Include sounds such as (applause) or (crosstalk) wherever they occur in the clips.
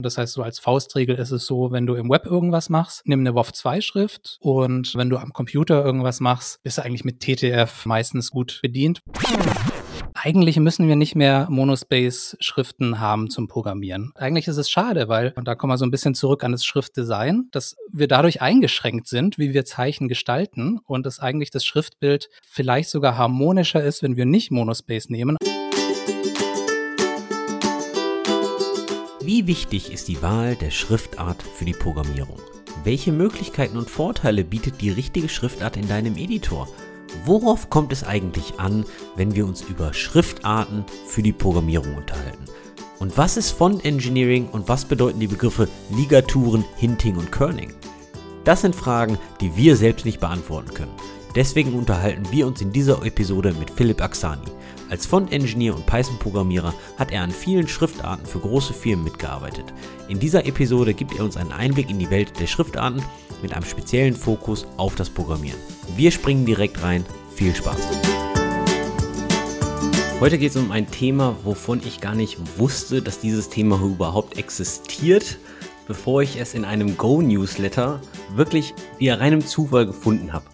Das heißt, so als Faustregel ist es so, wenn du im Web irgendwas machst, nimm eine WOF2-Schrift und wenn du am Computer irgendwas machst, bist du eigentlich mit TTF meistens gut bedient. Eigentlich müssen wir nicht mehr Monospace-Schriften haben zum Programmieren. Eigentlich ist es schade, weil, und da kommen wir so ein bisschen zurück an das Schriftdesign, dass wir dadurch eingeschränkt sind, wie wir Zeichen gestalten und dass eigentlich das Schriftbild vielleicht sogar harmonischer ist, wenn wir nicht Monospace nehmen. Wie wichtig ist die Wahl der Schriftart für die Programmierung? Welche Möglichkeiten und Vorteile bietet die richtige Schriftart in deinem Editor? Worauf kommt es eigentlich an, wenn wir uns über Schriftarten für die Programmierung unterhalten? Und was ist Font Engineering und was bedeuten die Begriffe Ligaturen, Hinting und Kerning? Das sind Fragen, die wir selbst nicht beantworten können. Deswegen unterhalten wir uns in dieser Episode mit Philipp Axani. Als Font-Engineer und Python-Programmierer hat er an vielen Schriftarten für große Firmen mitgearbeitet. In dieser Episode gibt er uns einen Einblick in die Welt der Schriftarten mit einem speziellen Fokus auf das Programmieren. Wir springen direkt rein. Viel Spaß! Heute geht es um ein Thema, wovon ich gar nicht wusste, dass dieses Thema überhaupt existiert, bevor ich es in einem Go-Newsletter wirklich via reinem Zufall gefunden habe.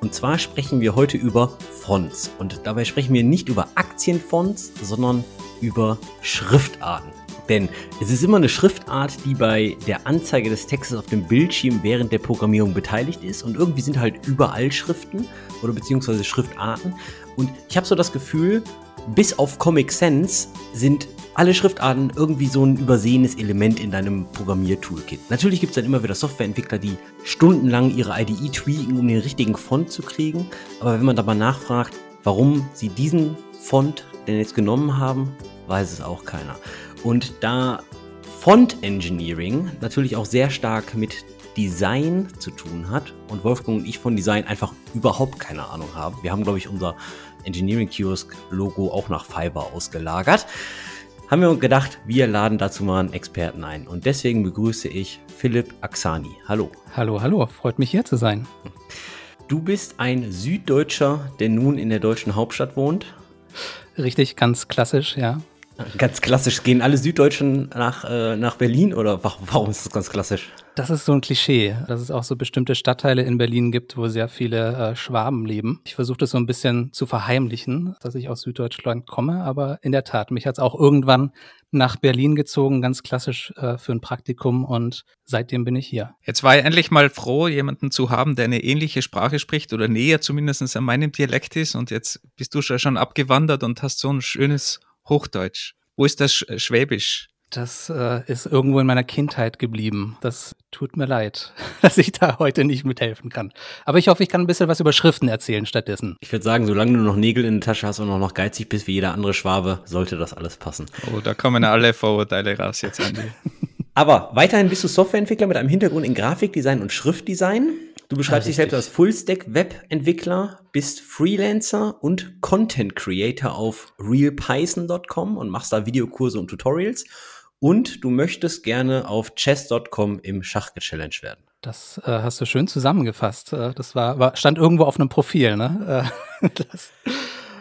Und zwar sprechen wir heute über Fonts. Und dabei sprechen wir nicht über Aktienfonts, sondern über Schriftarten. Denn es ist immer eine Schriftart, die bei der Anzeige des Textes auf dem Bildschirm während der Programmierung beteiligt ist. Und irgendwie sind halt überall Schriften oder beziehungsweise Schriftarten. Und ich habe so das Gefühl, bis auf Comic Sans sind alle Schriftarten irgendwie so ein übersehenes Element in deinem Programmiertoolkit. Natürlich gibt es dann immer wieder Softwareentwickler, die stundenlang ihre IDE tweaken, um den richtigen Font zu kriegen. Aber wenn man da mal nachfragt, warum sie diesen Font denn jetzt genommen haben, weiß es auch keiner. Und da Font Engineering natürlich auch sehr stark mit Design zu tun hat und Wolfgang und ich von Design einfach überhaupt keine Ahnung haben. Wir haben, glaube ich, unser Engineering Kiosk Logo auch nach Fiverr ausgelagert haben wir gedacht, wir laden dazu mal einen Experten ein. Und deswegen begrüße ich Philipp Axani. Hallo. Hallo, hallo, freut mich hier zu sein. Du bist ein Süddeutscher, der nun in der deutschen Hauptstadt wohnt. Richtig, ganz klassisch, ja. Ganz klassisch. Gehen alle Süddeutschen nach, äh, nach Berlin oder warum ist das ganz klassisch? Das ist so ein Klischee, dass es auch so bestimmte Stadtteile in Berlin gibt, wo sehr viele äh, Schwaben leben. Ich versuche das so ein bisschen zu verheimlichen, dass ich aus Süddeutschland komme, aber in der Tat, mich hat es auch irgendwann nach Berlin gezogen, ganz klassisch äh, für ein Praktikum und seitdem bin ich hier. Jetzt war ich endlich mal froh, jemanden zu haben, der eine ähnliche Sprache spricht oder näher zumindest an meinem Dialekt ist und jetzt bist du schon abgewandert und hast so ein schönes Hochdeutsch. Wo ist das Schwäbisch? Das äh, ist irgendwo in meiner Kindheit geblieben. Das tut mir leid, (laughs) dass ich da heute nicht mithelfen kann. Aber ich hoffe, ich kann ein bisschen was über Schriften erzählen stattdessen. Ich würde sagen, solange du noch Nägel in der Tasche hast und auch noch geizig bist wie jeder andere Schwabe, sollte das alles passen. Oh, da kommen alle Vorurteile raus jetzt, Andy. (laughs) Aber weiterhin bist du Softwareentwickler mit einem Hintergrund in Grafikdesign und Schriftdesign. Du beschreibst ja, dich selbst als Fullstack-Webentwickler, bist Freelancer und Content Creator auf realpython.com und machst da Videokurse und Tutorials. Und du möchtest gerne auf chess.com im Schach gechallenged werden. Das äh, hast du schön zusammengefasst. Äh, das war, war, stand irgendwo auf einem Profil, ne? Äh, (laughs) das,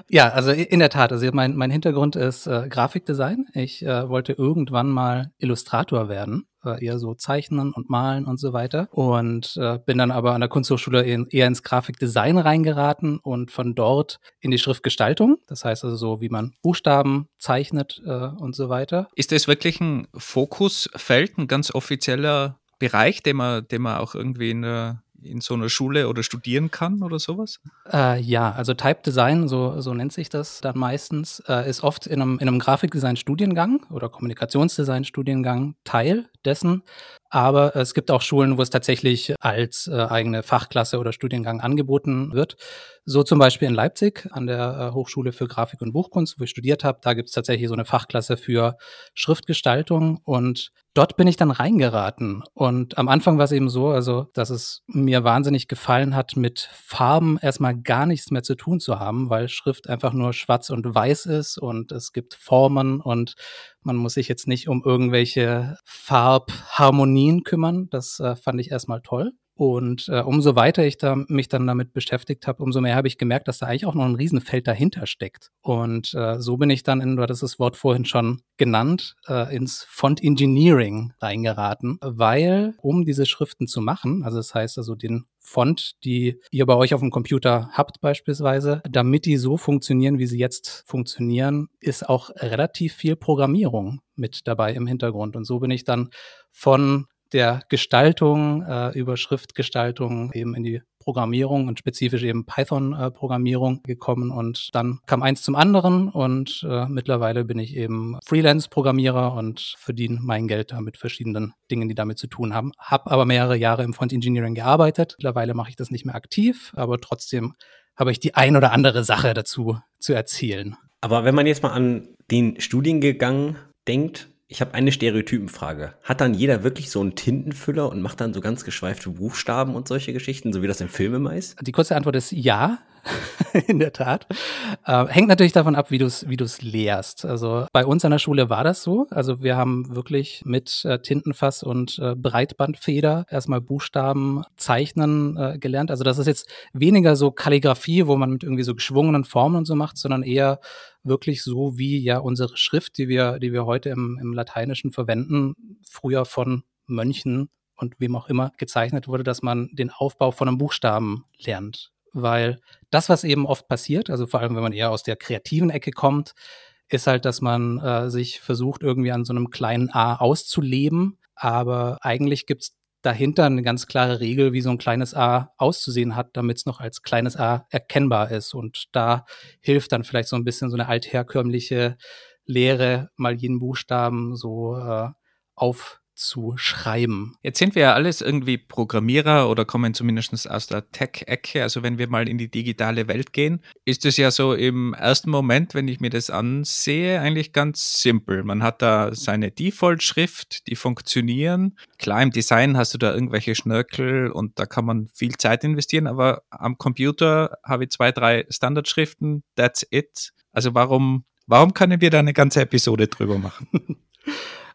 ja, also in der Tat. Also mein, mein Hintergrund ist äh, Grafikdesign. Ich äh, wollte irgendwann mal Illustrator werden äh, eher so zeichnen und malen und so weiter. Und äh, bin dann aber an der Kunsthochschule eher ins Grafikdesign reingeraten und von dort in die Schriftgestaltung. Das heißt also so, wie man Buchstaben zeichnet äh, und so weiter. Ist das wirklich ein Fokusfeld, ein ganz offizieller Bereich, den man, den man auch irgendwie in der in so einer Schule oder studieren kann oder sowas? Äh, ja, also Type Design, so, so nennt sich das dann meistens, äh, ist oft in einem, in einem Grafikdesign-Studiengang oder Kommunikationsdesign-Studiengang Teil dessen. Aber es gibt auch Schulen, wo es tatsächlich als äh, eigene Fachklasse oder Studiengang angeboten wird. So zum Beispiel in Leipzig an der äh, Hochschule für Grafik und Buchkunst, wo ich studiert habe. Da gibt es tatsächlich so eine Fachklasse für Schriftgestaltung und dort bin ich dann reingeraten. Und am Anfang war es eben so, also, dass es mir wahnsinnig gefallen hat, mit Farben erstmal gar nichts mehr zu tun zu haben, weil Schrift einfach nur schwarz und weiß ist und es gibt Formen und man muss sich jetzt nicht um irgendwelche Farbharmonien kümmern. Das äh, fand ich erstmal toll. Und äh, umso weiter ich da, mich dann damit beschäftigt habe, umso mehr habe ich gemerkt, dass da eigentlich auch noch ein Riesenfeld dahinter steckt. Und äh, so bin ich dann in, du hattest das Wort vorhin schon genannt, äh, ins Font Engineering reingeraten, weil um diese Schriften zu machen, also das heißt also den Font, die ihr bei euch auf dem Computer habt beispielsweise, damit die so funktionieren, wie sie jetzt funktionieren, ist auch relativ viel Programmierung mit dabei im Hintergrund. Und so bin ich dann von der Gestaltung äh, über Schriftgestaltung eben in die Programmierung und spezifisch eben Python-Programmierung gekommen und dann kam eins zum anderen und äh, mittlerweile bin ich eben Freelance-Programmierer und verdiene mein Geld da mit verschiedenen Dingen, die damit zu tun haben. Hab aber mehrere Jahre im Front Engineering gearbeitet. Mittlerweile mache ich das nicht mehr aktiv, aber trotzdem habe ich die ein oder andere Sache dazu zu erzählen. Aber wenn man jetzt mal an den Studiengang denkt, ich habe eine Stereotypenfrage. Hat dann jeder wirklich so einen Tintenfüller und macht dann so ganz geschweifte Buchstaben und solche Geschichten, so wie das im Film immer ist? Die kurze Antwort ist ja, (laughs) in der Tat. Äh, hängt natürlich davon ab, wie du es wie du's lehrst. Also bei uns an der Schule war das so. Also wir haben wirklich mit äh, Tintenfass und äh, Breitbandfeder erstmal Buchstaben zeichnen äh, gelernt. Also das ist jetzt weniger so Kalligrafie, wo man mit irgendwie so geschwungenen Formen und so macht, sondern eher wirklich so wie ja unsere Schrift, die wir, die wir heute im, im Lateinischen verwenden, früher von Mönchen und wem auch immer gezeichnet wurde, dass man den Aufbau von einem Buchstaben lernt. Weil das, was eben oft passiert, also vor allem wenn man eher aus der kreativen Ecke kommt, ist halt, dass man äh, sich versucht, irgendwie an so einem kleinen A auszuleben. Aber eigentlich gibt's dahinter eine ganz klare Regel, wie so ein kleines A auszusehen hat, damit es noch als kleines A erkennbar ist. Und da hilft dann vielleicht so ein bisschen so eine altherkömmliche Lehre, mal jeden Buchstaben so äh, auf zu schreiben. Jetzt sind wir ja alles irgendwie Programmierer oder kommen zumindest aus der Tech-Ecke. Also wenn wir mal in die digitale Welt gehen, ist es ja so im ersten Moment, wenn ich mir das ansehe, eigentlich ganz simpel. Man hat da seine Default-Schrift, die funktionieren. Klar, im Design hast du da irgendwelche Schnörkel und da kann man viel Zeit investieren, aber am Computer habe ich zwei, drei Standardschriften, that's it. Also warum, warum können wir da eine ganze Episode drüber machen? (laughs)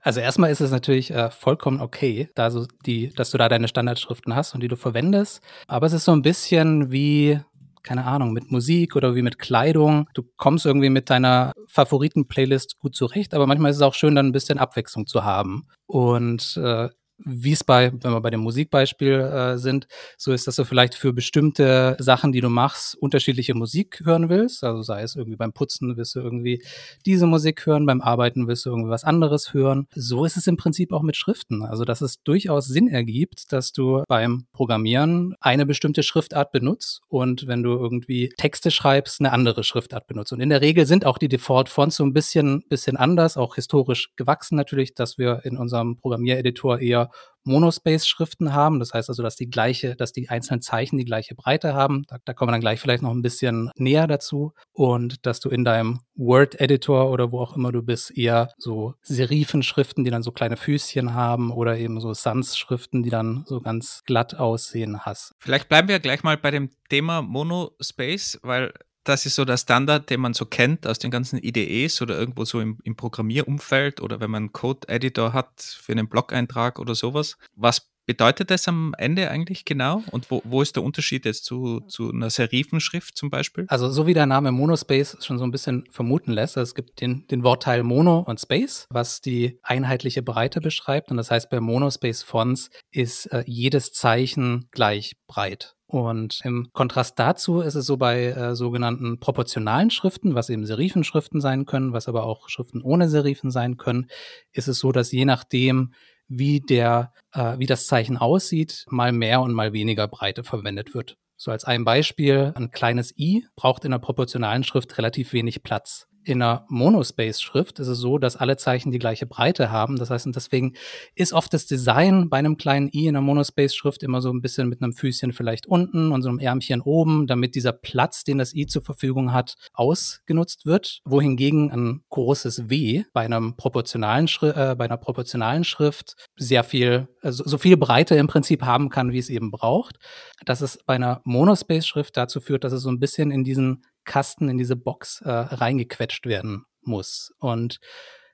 Also erstmal ist es natürlich äh, vollkommen okay, da so die, dass du da deine Standardschriften hast und die du verwendest. Aber es ist so ein bisschen wie keine Ahnung, mit Musik oder wie mit Kleidung. Du kommst irgendwie mit deiner Favoriten-Playlist gut zurecht, aber manchmal ist es auch schön, dann ein bisschen Abwechslung zu haben. Und äh, wie es bei, wenn wir bei dem Musikbeispiel äh, sind, so ist, dass du vielleicht für bestimmte Sachen, die du machst, unterschiedliche Musik hören willst. Also sei es irgendwie beim Putzen willst du irgendwie diese Musik hören, beim Arbeiten willst du irgendwie was anderes hören. So ist es im Prinzip auch mit Schriften. Also dass es durchaus Sinn ergibt, dass du beim Programmieren eine bestimmte Schriftart benutzt und wenn du irgendwie Texte schreibst, eine andere Schriftart benutzt. Und in der Regel sind auch die Default-Fonts so ein bisschen, bisschen anders, auch historisch gewachsen natürlich, dass wir in unserem Programmiereditor eher Monospace-Schriften haben. Das heißt also, dass die gleiche, dass die einzelnen Zeichen die gleiche Breite haben. Da, da kommen wir dann gleich vielleicht noch ein bisschen näher dazu. Und dass du in deinem Word-Editor oder wo auch immer du bist, eher so Serifenschriften, die dann so kleine Füßchen haben oder eben so Sans-Schriften, die dann so ganz glatt aussehen hast. Vielleicht bleiben wir gleich mal bei dem Thema Monospace, weil das ist so der Standard, den man so kennt aus den ganzen IDEs oder irgendwo so im, im Programmierumfeld oder wenn man einen Code-Editor hat für einen Blog-Eintrag oder sowas. Was bedeutet das am Ende eigentlich genau? Und wo, wo ist der Unterschied jetzt zu, zu einer Serifenschrift zum Beispiel? Also so wie der Name Monospace schon so ein bisschen vermuten lässt, also es gibt den, den Wortteil Mono und Space, was die einheitliche Breite beschreibt. Und das heißt, bei Monospace Fonts ist äh, jedes Zeichen gleich breit. Und im Kontrast dazu ist es so bei äh, sogenannten proportionalen Schriften, was eben Serifenschriften sein können, was aber auch Schriften ohne Serifen sein können, ist es so, dass je nachdem, wie der, äh, wie das Zeichen aussieht, mal mehr und mal weniger Breite verwendet wird. So als ein Beispiel, ein kleines i braucht in der proportionalen Schrift relativ wenig Platz in einer Monospace-Schrift ist es so, dass alle Zeichen die gleiche Breite haben. Das heißt, und deswegen ist oft das Design bei einem kleinen i in einer Monospace-Schrift immer so ein bisschen mit einem Füßchen vielleicht unten und so einem Ärmchen oben, damit dieser Platz, den das i zur Verfügung hat, ausgenutzt wird. Wohingegen ein großes W bei einem proportionalen äh, bei einer proportionalen Schrift sehr viel, also so viel Breite im Prinzip haben kann, wie es eben braucht. Dass es bei einer Monospace-Schrift dazu führt, dass es so ein bisschen in diesen Kasten in diese Box äh, reingequetscht werden muss. Und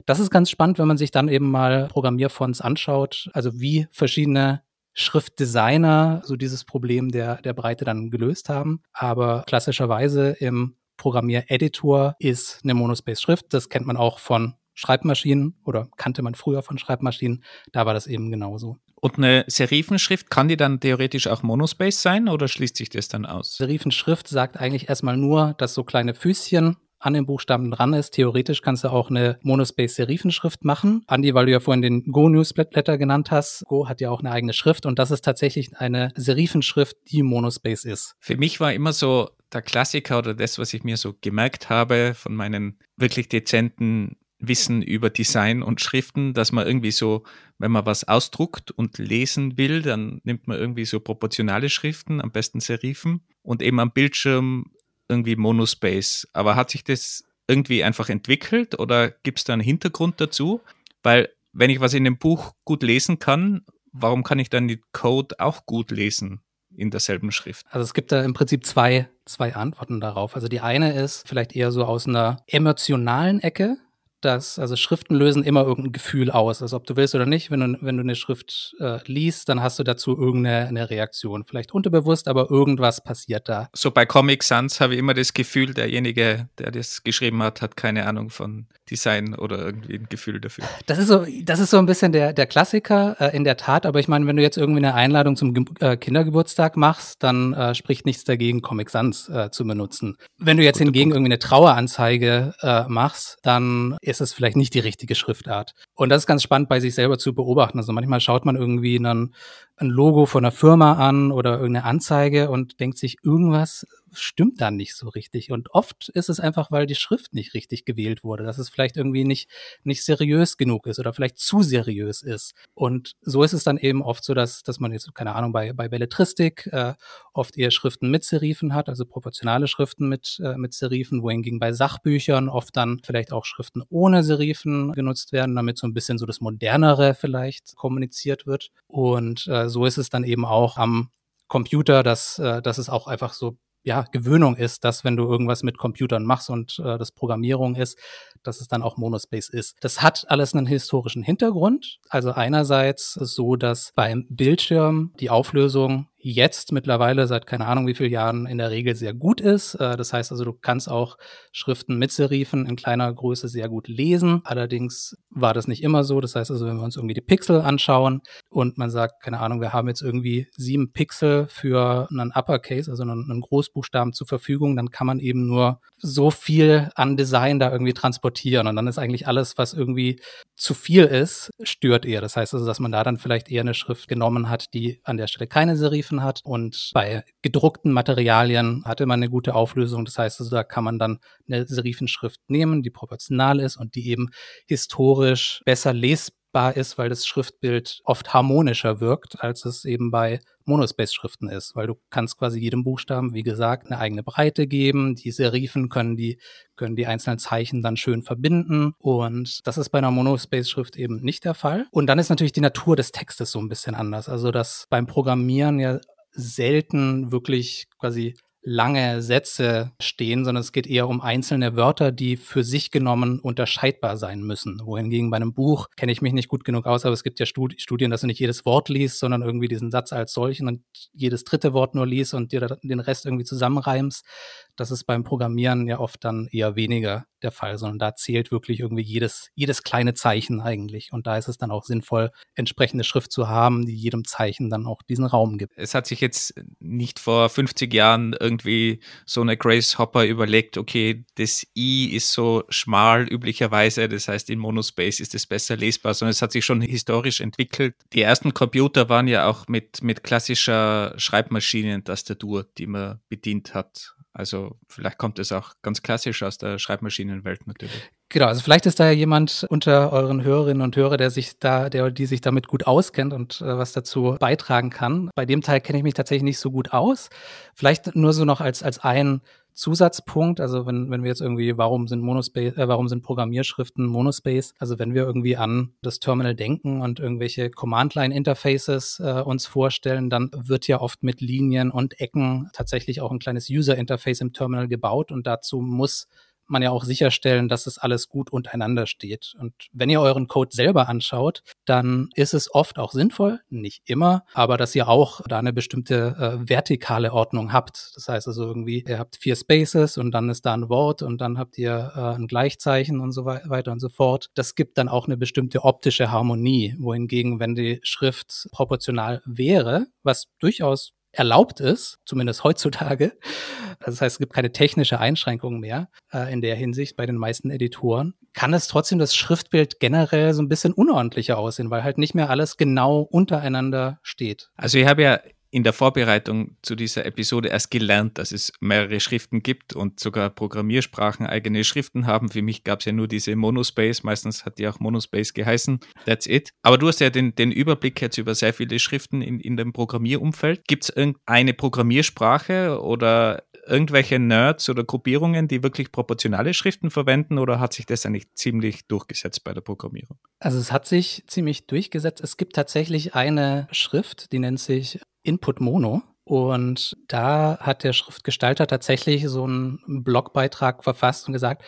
das ist ganz spannend, wenn man sich dann eben mal Programmierfonts anschaut, also wie verschiedene Schriftdesigner so dieses Problem der, der Breite dann gelöst haben. Aber klassischerweise im Programmiereditor ist eine Monospace-Schrift. Das kennt man auch von Schreibmaschinen oder kannte man früher von Schreibmaschinen. Da war das eben genauso. Und eine Serifenschrift, kann die dann theoretisch auch Monospace sein oder schließt sich das dann aus? Serifenschrift sagt eigentlich erstmal nur, dass so kleine Füßchen an den Buchstaben dran ist. Theoretisch kannst du auch eine Monospace-Serifenschrift machen. Andi, weil du ja vorhin den Go-Newsletter genannt hast, Go hat ja auch eine eigene Schrift und das ist tatsächlich eine Serifenschrift, die Monospace ist. Für mich war immer so der Klassiker oder das, was ich mir so gemerkt habe von meinen wirklich dezenten Wissen über Design und Schriften, dass man irgendwie so, wenn man was ausdruckt und lesen will, dann nimmt man irgendwie so proportionale Schriften, am besten Serifen und eben am Bildschirm irgendwie Monospace. Aber hat sich das irgendwie einfach entwickelt oder gibt es da einen Hintergrund dazu? Weil wenn ich was in dem Buch gut lesen kann, warum kann ich dann den Code auch gut lesen? in derselben Schrift? Also es gibt da im Prinzip zwei, zwei Antworten darauf. Also die eine ist vielleicht eher so aus einer emotionalen Ecke dass, also Schriften lösen immer irgendein Gefühl aus. Also ob du willst oder nicht, wenn du, wenn du eine Schrift äh, liest, dann hast du dazu irgendeine eine Reaktion. Vielleicht unterbewusst, aber irgendwas passiert da. So bei Comic Sans habe ich immer das Gefühl, derjenige, der das geschrieben hat, hat keine Ahnung von Design oder irgendwie ein Gefühl dafür. Das ist so, das ist so ein bisschen der, der Klassiker, äh, in der Tat. Aber ich meine, wenn du jetzt irgendwie eine Einladung zum Ge äh, Kindergeburtstag machst, dann äh, spricht nichts dagegen, Comic Sans äh, zu benutzen. Wenn du jetzt Guter hingegen Punkt. irgendwie eine Traueranzeige äh, machst, dann ist es vielleicht nicht die richtige Schriftart. Und das ist ganz spannend bei sich selber zu beobachten. Also manchmal schaut man irgendwie ein, ein Logo von einer Firma an oder irgendeine Anzeige und denkt sich, irgendwas stimmt dann nicht so richtig. Und oft ist es einfach, weil die Schrift nicht richtig gewählt wurde, dass es vielleicht irgendwie nicht, nicht seriös genug ist oder vielleicht zu seriös ist. Und so ist es dann eben oft so, dass, dass man jetzt, keine Ahnung, bei, bei Belletristik äh, oft eher Schriften mit Serifen hat, also proportionale Schriften mit, äh, mit Serifen, wohingegen bei Sachbüchern oft dann vielleicht auch Schriften ohne Serifen genutzt werden, damit so ein bisschen so das Modernere vielleicht kommuniziert wird. Und äh, so ist es dann eben auch am Computer, dass, äh, dass es auch einfach so ja, Gewöhnung ist, dass wenn du irgendwas mit Computern machst und äh, das Programmierung ist, dass es dann auch Monospace ist. Das hat alles einen historischen Hintergrund. Also einerseits ist es so, dass beim Bildschirm die Auflösung jetzt mittlerweile seit keine Ahnung wie vielen Jahren in der Regel sehr gut ist. Äh, das heißt also, du kannst auch Schriften mit Serifen in kleiner Größe sehr gut lesen. Allerdings war das nicht immer so. Das heißt also, wenn wir uns irgendwie die Pixel anschauen und man sagt, keine Ahnung, wir haben jetzt irgendwie sieben Pixel für einen Uppercase, also einen, Großbuchstaben zur Verfügung, dann kann man eben nur so viel an Design da irgendwie transportieren. Und dann ist eigentlich alles, was irgendwie zu viel ist, stört eher. Das heißt also, dass man da dann vielleicht eher eine Schrift genommen hat, die an der Stelle keine Serifen hat. Und bei gedruckten Materialien hatte man eine gute Auflösung. Das heißt also, da kann man dann eine Serifenschrift nehmen, die proportional ist und die eben historisch besser lesbar ist, weil das Schriftbild oft harmonischer wirkt, als es eben bei Monospace-Schriften ist, weil du kannst quasi jedem Buchstaben, wie gesagt, eine eigene Breite geben. Die Serifen können die, können die einzelnen Zeichen dann schön verbinden. Und das ist bei einer Monospace-Schrift eben nicht der Fall. Und dann ist natürlich die Natur des Textes so ein bisschen anders. Also, dass beim Programmieren ja selten wirklich quasi lange Sätze stehen, sondern es geht eher um einzelne Wörter, die für sich genommen unterscheidbar sein müssen. Wohingegen bei einem Buch kenne ich mich nicht gut genug aus, aber es gibt ja Studien, dass du nicht jedes Wort liest, sondern irgendwie diesen Satz als solchen und jedes dritte Wort nur liest und dir den Rest irgendwie zusammenreimst. Das ist beim Programmieren ja oft dann eher weniger der Fall, sondern da zählt wirklich irgendwie jedes, jedes kleine Zeichen eigentlich. Und da ist es dann auch sinnvoll, entsprechende Schrift zu haben, die jedem Zeichen dann auch diesen Raum gibt. Es hat sich jetzt nicht vor 50 Jahren irgendwie so eine Grace Hopper überlegt, okay, das I ist so schmal üblicherweise, das heißt in Monospace ist es besser lesbar, sondern es hat sich schon historisch entwickelt. Die ersten Computer waren ja auch mit, mit klassischer Schreibmaschinentastatur, die man bedient hat. Also vielleicht kommt es auch ganz klassisch aus der Schreibmaschinenwelt natürlich. Genau, also vielleicht ist da ja jemand unter euren Hörerinnen und Hörer, der sich da, der die sich damit gut auskennt und äh, was dazu beitragen kann. Bei dem Teil kenne ich mich tatsächlich nicht so gut aus. Vielleicht nur so noch als als ein Zusatzpunkt, also wenn, wenn wir jetzt irgendwie, warum sind Monospace, äh, warum sind Programmierschriften Monospace? Also wenn wir irgendwie an das Terminal denken und irgendwelche Command-Line-Interfaces äh, uns vorstellen, dann wird ja oft mit Linien und Ecken tatsächlich auch ein kleines User-Interface im Terminal gebaut und dazu muss man ja auch sicherstellen, dass es alles gut untereinander steht. Und wenn ihr euren Code selber anschaut, dann ist es oft auch sinnvoll, nicht immer, aber dass ihr auch da eine bestimmte äh, vertikale Ordnung habt. Das heißt also irgendwie, ihr habt vier Spaces und dann ist da ein Wort und dann habt ihr äh, ein Gleichzeichen und so weiter und so fort. Das gibt dann auch eine bestimmte optische Harmonie, wohingegen, wenn die Schrift proportional wäre, was durchaus erlaubt ist, zumindest heutzutage. Das heißt, es gibt keine technische Einschränkung mehr äh, in der Hinsicht bei den meisten Editoren. Kann es trotzdem das Schriftbild generell so ein bisschen unordentlicher aussehen, weil halt nicht mehr alles genau untereinander steht. Also ich habe ja in der Vorbereitung zu dieser Episode erst gelernt, dass es mehrere Schriften gibt und sogar Programmiersprachen eigene Schriften haben. Für mich gab es ja nur diese Monospace, meistens hat die auch Monospace geheißen. That's it. Aber du hast ja den, den Überblick jetzt über sehr viele Schriften in, in dem Programmierumfeld. Gibt es irgendeine Programmiersprache oder irgendwelche Nerds oder Gruppierungen, die wirklich proportionale Schriften verwenden oder hat sich das eigentlich ziemlich durchgesetzt bei der Programmierung? Also es hat sich ziemlich durchgesetzt. Es gibt tatsächlich eine Schrift, die nennt sich Input Mono. Und da hat der Schriftgestalter tatsächlich so einen Blogbeitrag verfasst und gesagt,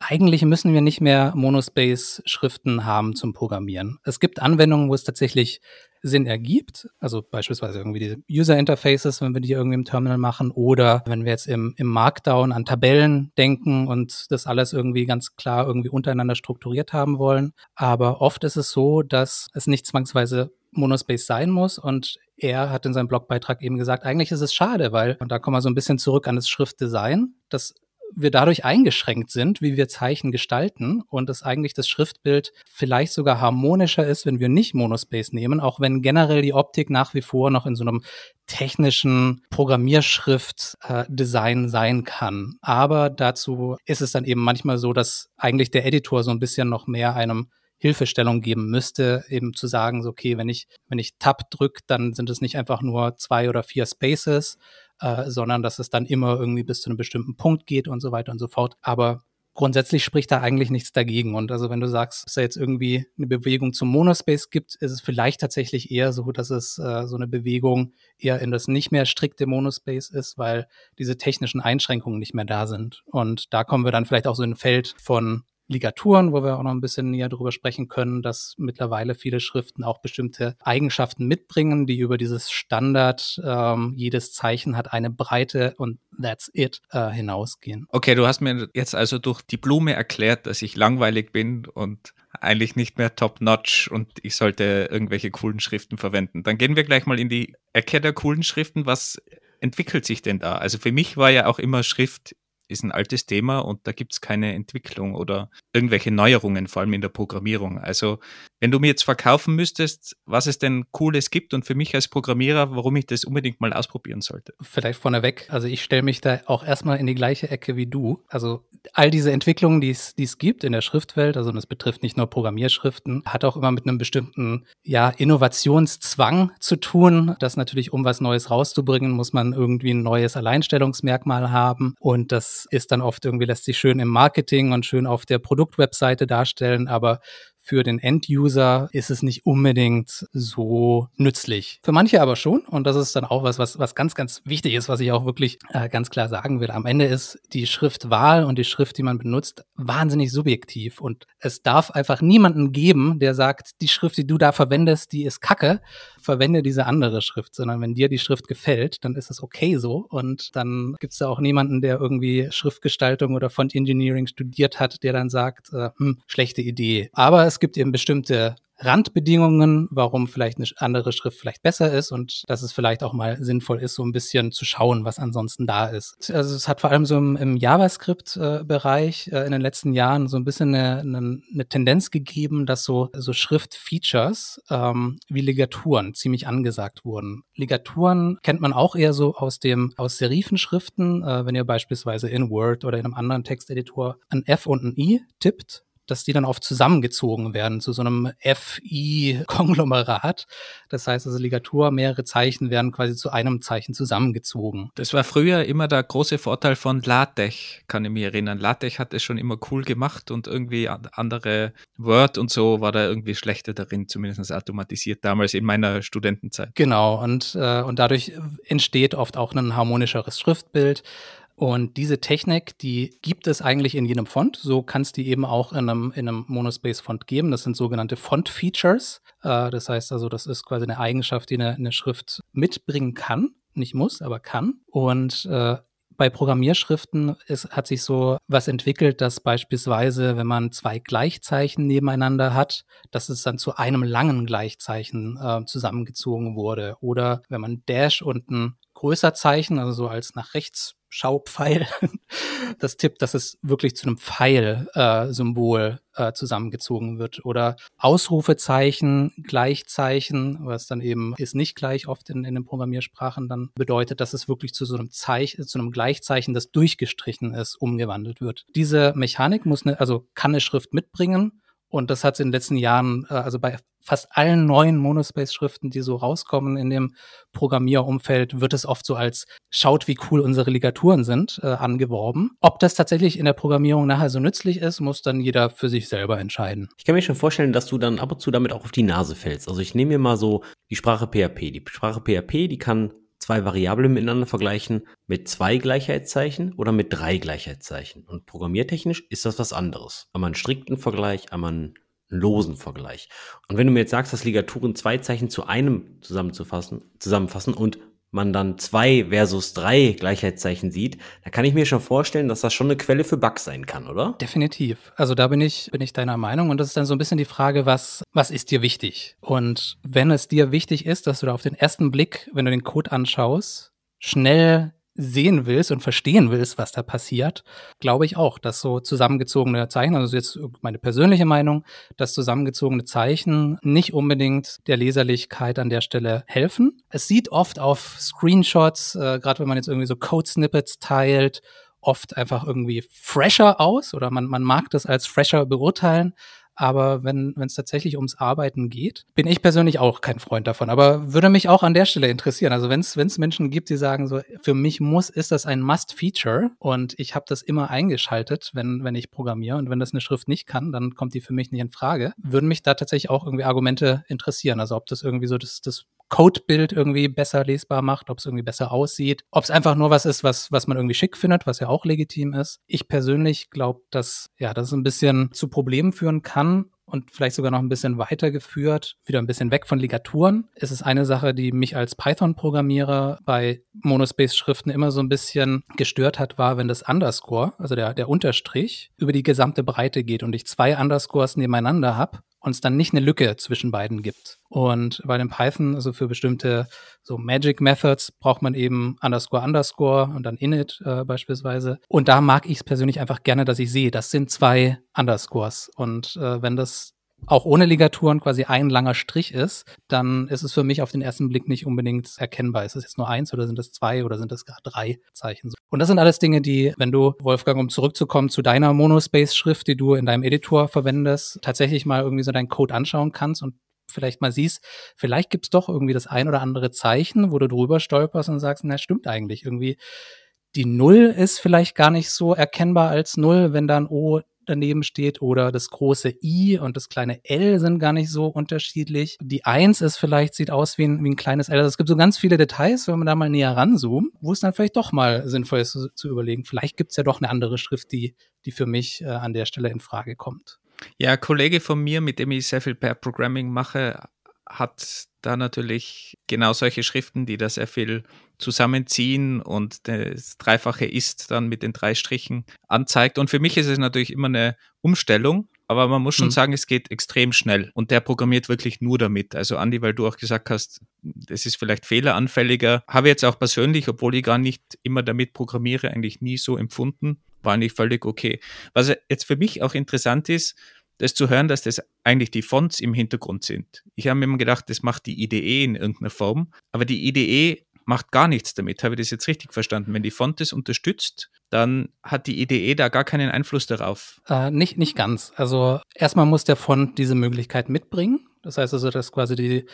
eigentlich müssen wir nicht mehr Monospace-Schriften haben zum Programmieren. Es gibt Anwendungen, wo es tatsächlich Sinn ergibt, also beispielsweise irgendwie diese User Interfaces, wenn wir die irgendwie im Terminal machen, oder wenn wir jetzt im, im Markdown an Tabellen denken und das alles irgendwie ganz klar irgendwie untereinander strukturiert haben wollen. Aber oft ist es so, dass es nicht zwangsweise Monospace sein muss. Und er hat in seinem Blogbeitrag eben gesagt, eigentlich ist es schade, weil, und da kommen wir so ein bisschen zurück an das Schriftdesign, dass wir dadurch eingeschränkt sind, wie wir Zeichen gestalten und dass eigentlich das Schriftbild vielleicht sogar harmonischer ist, wenn wir nicht Monospace nehmen, auch wenn generell die Optik nach wie vor noch in so einem technischen Programmierschrift-Design sein kann. Aber dazu ist es dann eben manchmal so, dass eigentlich der Editor so ein bisschen noch mehr einem Hilfestellung geben müsste, eben zu sagen, so, okay, wenn ich, wenn ich Tab drücke, dann sind es nicht einfach nur zwei oder vier Spaces, äh, sondern dass es dann immer irgendwie bis zu einem bestimmten Punkt geht und so weiter und so fort. Aber grundsätzlich spricht da eigentlich nichts dagegen. Und also wenn du sagst, dass da jetzt irgendwie eine Bewegung zum Monospace gibt, ist es vielleicht tatsächlich eher so, dass es äh, so eine Bewegung eher in das nicht mehr strikte Monospace ist, weil diese technischen Einschränkungen nicht mehr da sind. Und da kommen wir dann vielleicht auch so in ein Feld von Ligaturen, wo wir auch noch ein bisschen näher darüber sprechen können, dass mittlerweile viele Schriften auch bestimmte Eigenschaften mitbringen, die über dieses Standard, ähm, jedes Zeichen hat eine Breite und that's it, äh, hinausgehen. Okay, du hast mir jetzt also durch die Blume erklärt, dass ich langweilig bin und eigentlich nicht mehr top-notch und ich sollte irgendwelche coolen Schriften verwenden. Dann gehen wir gleich mal in die Ecke der coolen Schriften. Was entwickelt sich denn da? Also für mich war ja auch immer Schrift ist ein altes Thema und da gibt es keine Entwicklung oder irgendwelche Neuerungen, vor allem in der Programmierung. Also wenn du mir jetzt verkaufen müsstest, was es denn Cooles gibt und für mich als Programmierer, warum ich das unbedingt mal ausprobieren sollte. Vielleicht vorneweg, also ich stelle mich da auch erstmal in die gleiche Ecke wie du. Also all diese Entwicklungen, die es gibt in der Schriftwelt, also das betrifft nicht nur Programmierschriften, hat auch immer mit einem bestimmten ja, Innovationszwang zu tun. Das natürlich, um was Neues rauszubringen, muss man irgendwie ein neues Alleinstellungsmerkmal haben. Und das ist dann oft irgendwie, lässt sich schön im Marketing und schön auf der Produktwebseite darstellen, aber für den End-User ist es nicht unbedingt so nützlich. Für manche aber schon. Und das ist dann auch was, was, was ganz, ganz wichtig ist, was ich auch wirklich äh, ganz klar sagen will. Am Ende ist die Schriftwahl und die Schrift, die man benutzt, wahnsinnig subjektiv. Und es darf einfach niemanden geben, der sagt, die Schrift, die du da verwendest, die ist kacke. Verwende diese andere Schrift. Sondern wenn dir die Schrift gefällt, dann ist es okay so. Und dann gibt es da auch niemanden, der irgendwie Schriftgestaltung oder Font Engineering studiert hat, der dann sagt, äh, hm, schlechte Idee. Aber es gibt eben bestimmte Randbedingungen, warum vielleicht eine andere Schrift vielleicht besser ist und dass es vielleicht auch mal sinnvoll ist, so ein bisschen zu schauen, was ansonsten da ist. Also es hat vor allem so im, im JavaScript-Bereich äh, in den letzten Jahren so ein bisschen eine, eine, eine Tendenz gegeben, dass so, so Schriftfeatures ähm, wie Ligaturen ziemlich angesagt wurden. Ligaturen kennt man auch eher so aus dem aus Serifenschriften, äh, wenn ihr beispielsweise in Word oder in einem anderen Texteditor ein F und ein I tippt, dass die dann oft zusammengezogen werden zu so einem FI-Konglomerat. Das heißt also Ligatur, mehrere Zeichen werden quasi zu einem Zeichen zusammengezogen. Das war früher immer der große Vorteil von LaTeX, kann ich mich erinnern. LaTeX hat es schon immer cool gemacht und irgendwie andere Word und so war da irgendwie schlechter darin, zumindest automatisiert damals in meiner Studentenzeit. Genau, und, äh, und dadurch entsteht oft auch ein harmonischeres Schriftbild. Und diese Technik, die gibt es eigentlich in jedem Font. So kann es die eben auch in einem, in einem Monospace-Font geben. Das sind sogenannte Font-Features. Äh, das heißt also, das ist quasi eine Eigenschaft, die eine, eine Schrift mitbringen kann. Nicht muss, aber kann. Und äh, bei Programmierschriften ist, hat sich so was entwickelt, dass beispielsweise, wenn man zwei Gleichzeichen nebeneinander hat, dass es dann zu einem langen Gleichzeichen äh, zusammengezogen wurde. Oder wenn man Dash und ein größer Zeichen, also so als nach rechts Schaupfeil, (laughs) das tippt, dass es wirklich zu einem Pfeil-Symbol äh, äh, zusammengezogen wird. Oder Ausrufezeichen, Gleichzeichen, was dann eben ist nicht gleich oft in, in den Programmiersprachen dann bedeutet, dass es wirklich zu so einem Zeichen, zu einem Gleichzeichen, das durchgestrichen ist, umgewandelt wird. Diese Mechanik muss eine, also kann eine Schrift mitbringen und das hat in den letzten Jahren, äh, also bei fast allen neuen Monospace-Schriften, die so rauskommen in dem Programmierumfeld, wird es oft so als schaut, wie cool unsere Ligaturen sind, äh, angeworben. Ob das tatsächlich in der Programmierung nachher so nützlich ist, muss dann jeder für sich selber entscheiden. Ich kann mir schon vorstellen, dass du dann ab und zu damit auch auf die Nase fällst. Also ich nehme mir mal so die Sprache PHP. Die Sprache PHP, die kann zwei Variablen miteinander vergleichen mit zwei Gleichheitszeichen oder mit drei Gleichheitszeichen. Und programmiertechnisch ist das was anderes. Einmal einen strikten Vergleich, einmal einen losen Vergleich. Und wenn du mir jetzt sagst, dass Ligaturen zwei Zeichen zu einem zusammenzufassen, zusammenfassen und man dann zwei versus drei Gleichheitszeichen sieht, da kann ich mir schon vorstellen, dass das schon eine Quelle für Bugs sein kann, oder? Definitiv. Also da bin ich, bin ich deiner Meinung. Und das ist dann so ein bisschen die Frage, was, was ist dir wichtig? Und wenn es dir wichtig ist, dass du da auf den ersten Blick, wenn du den Code anschaust, schnell sehen willst und verstehen willst, was da passiert, glaube ich auch, dass so zusammengezogene Zeichen, also jetzt meine persönliche Meinung, dass zusammengezogene Zeichen nicht unbedingt der Leserlichkeit an der Stelle helfen. Es sieht oft auf Screenshots, äh, gerade wenn man jetzt irgendwie so Code-Snippets teilt, oft einfach irgendwie fresher aus oder man, man mag das als fresher beurteilen, aber wenn es tatsächlich ums Arbeiten geht, bin ich persönlich auch kein Freund davon. Aber würde mich auch an der Stelle interessieren. Also wenn es Menschen gibt, die sagen, so für mich muss, ist das ein Must-Feature und ich habe das immer eingeschaltet, wenn, wenn ich programmiere. Und wenn das eine Schrift nicht kann, dann kommt die für mich nicht in Frage. Würden mich da tatsächlich auch irgendwie Argumente interessieren. Also ob das irgendwie so das, das Codebild irgendwie besser lesbar macht, ob es irgendwie besser aussieht, ob es einfach nur was ist, was, was man irgendwie schick findet, was ja auch legitim ist. Ich persönlich glaube, dass ja, das ein bisschen zu Problemen führen kann und vielleicht sogar noch ein bisschen weitergeführt, wieder ein bisschen weg von Ligaturen. Es ist eine Sache, die mich als Python-Programmierer bei Monospace-Schriften immer so ein bisschen gestört hat, war, wenn das Underscore, also der, der Unterstrich, über die gesamte Breite geht und ich zwei Underscores nebeneinander habe und es dann nicht eine Lücke zwischen beiden gibt. Und bei dem Python, also für bestimmte so Magic Methods, braucht man eben Underscore Underscore und dann Init äh, beispielsweise. Und da mag ich es persönlich einfach gerne, dass ich sehe, das sind zwei Underscores. Und äh, wenn das auch ohne Ligaturen quasi ein langer Strich ist, dann ist es für mich auf den ersten Blick nicht unbedingt erkennbar. Ist es jetzt nur eins oder sind es zwei oder sind es gar drei Zeichen? Und das sind alles Dinge, die, wenn du, Wolfgang, um zurückzukommen zu deiner Monospace-Schrift, die du in deinem Editor verwendest, tatsächlich mal irgendwie so deinen Code anschauen kannst und vielleicht mal siehst, vielleicht gibt's doch irgendwie das ein oder andere Zeichen, wo du drüber stolperst und sagst, na, stimmt eigentlich. Irgendwie die Null ist vielleicht gar nicht so erkennbar als Null, wenn da ein O daneben steht oder das große I und das kleine L sind gar nicht so unterschiedlich. Die 1 ist vielleicht, sieht aus wie ein, wie ein kleines L. Also es gibt so ganz viele Details, wenn man da mal näher ranzoomt, wo es dann vielleicht doch mal sinnvoll ist zu, zu überlegen, vielleicht gibt es ja doch eine andere Schrift, die, die für mich äh, an der Stelle in Frage kommt. Ja, Kollege von mir, mit dem ich sehr viel Pair Programming mache, hat da natürlich genau solche Schriften, die da sehr viel zusammenziehen und das Dreifache ist dann mit den drei Strichen anzeigt. Und für mich ist es natürlich immer eine Umstellung, aber man muss schon mhm. sagen, es geht extrem schnell und der programmiert wirklich nur damit. Also Andi, weil du auch gesagt hast, das ist vielleicht fehleranfälliger, habe ich jetzt auch persönlich, obwohl ich gar nicht immer damit programmiere, eigentlich nie so empfunden, war eigentlich völlig okay. Was jetzt für mich auch interessant ist, das zu hören, dass das eigentlich die Fonts im Hintergrund sind. Ich habe mir immer gedacht, das macht die IDE in irgendeiner Form, aber die IDE macht gar nichts damit. Habe ich das jetzt richtig verstanden? Wenn die Font das unterstützt, dann hat die IDE da gar keinen Einfluss darauf. Äh, nicht, nicht ganz. Also erstmal muss der Font diese Möglichkeit mitbringen. Das heißt also, dass quasi die,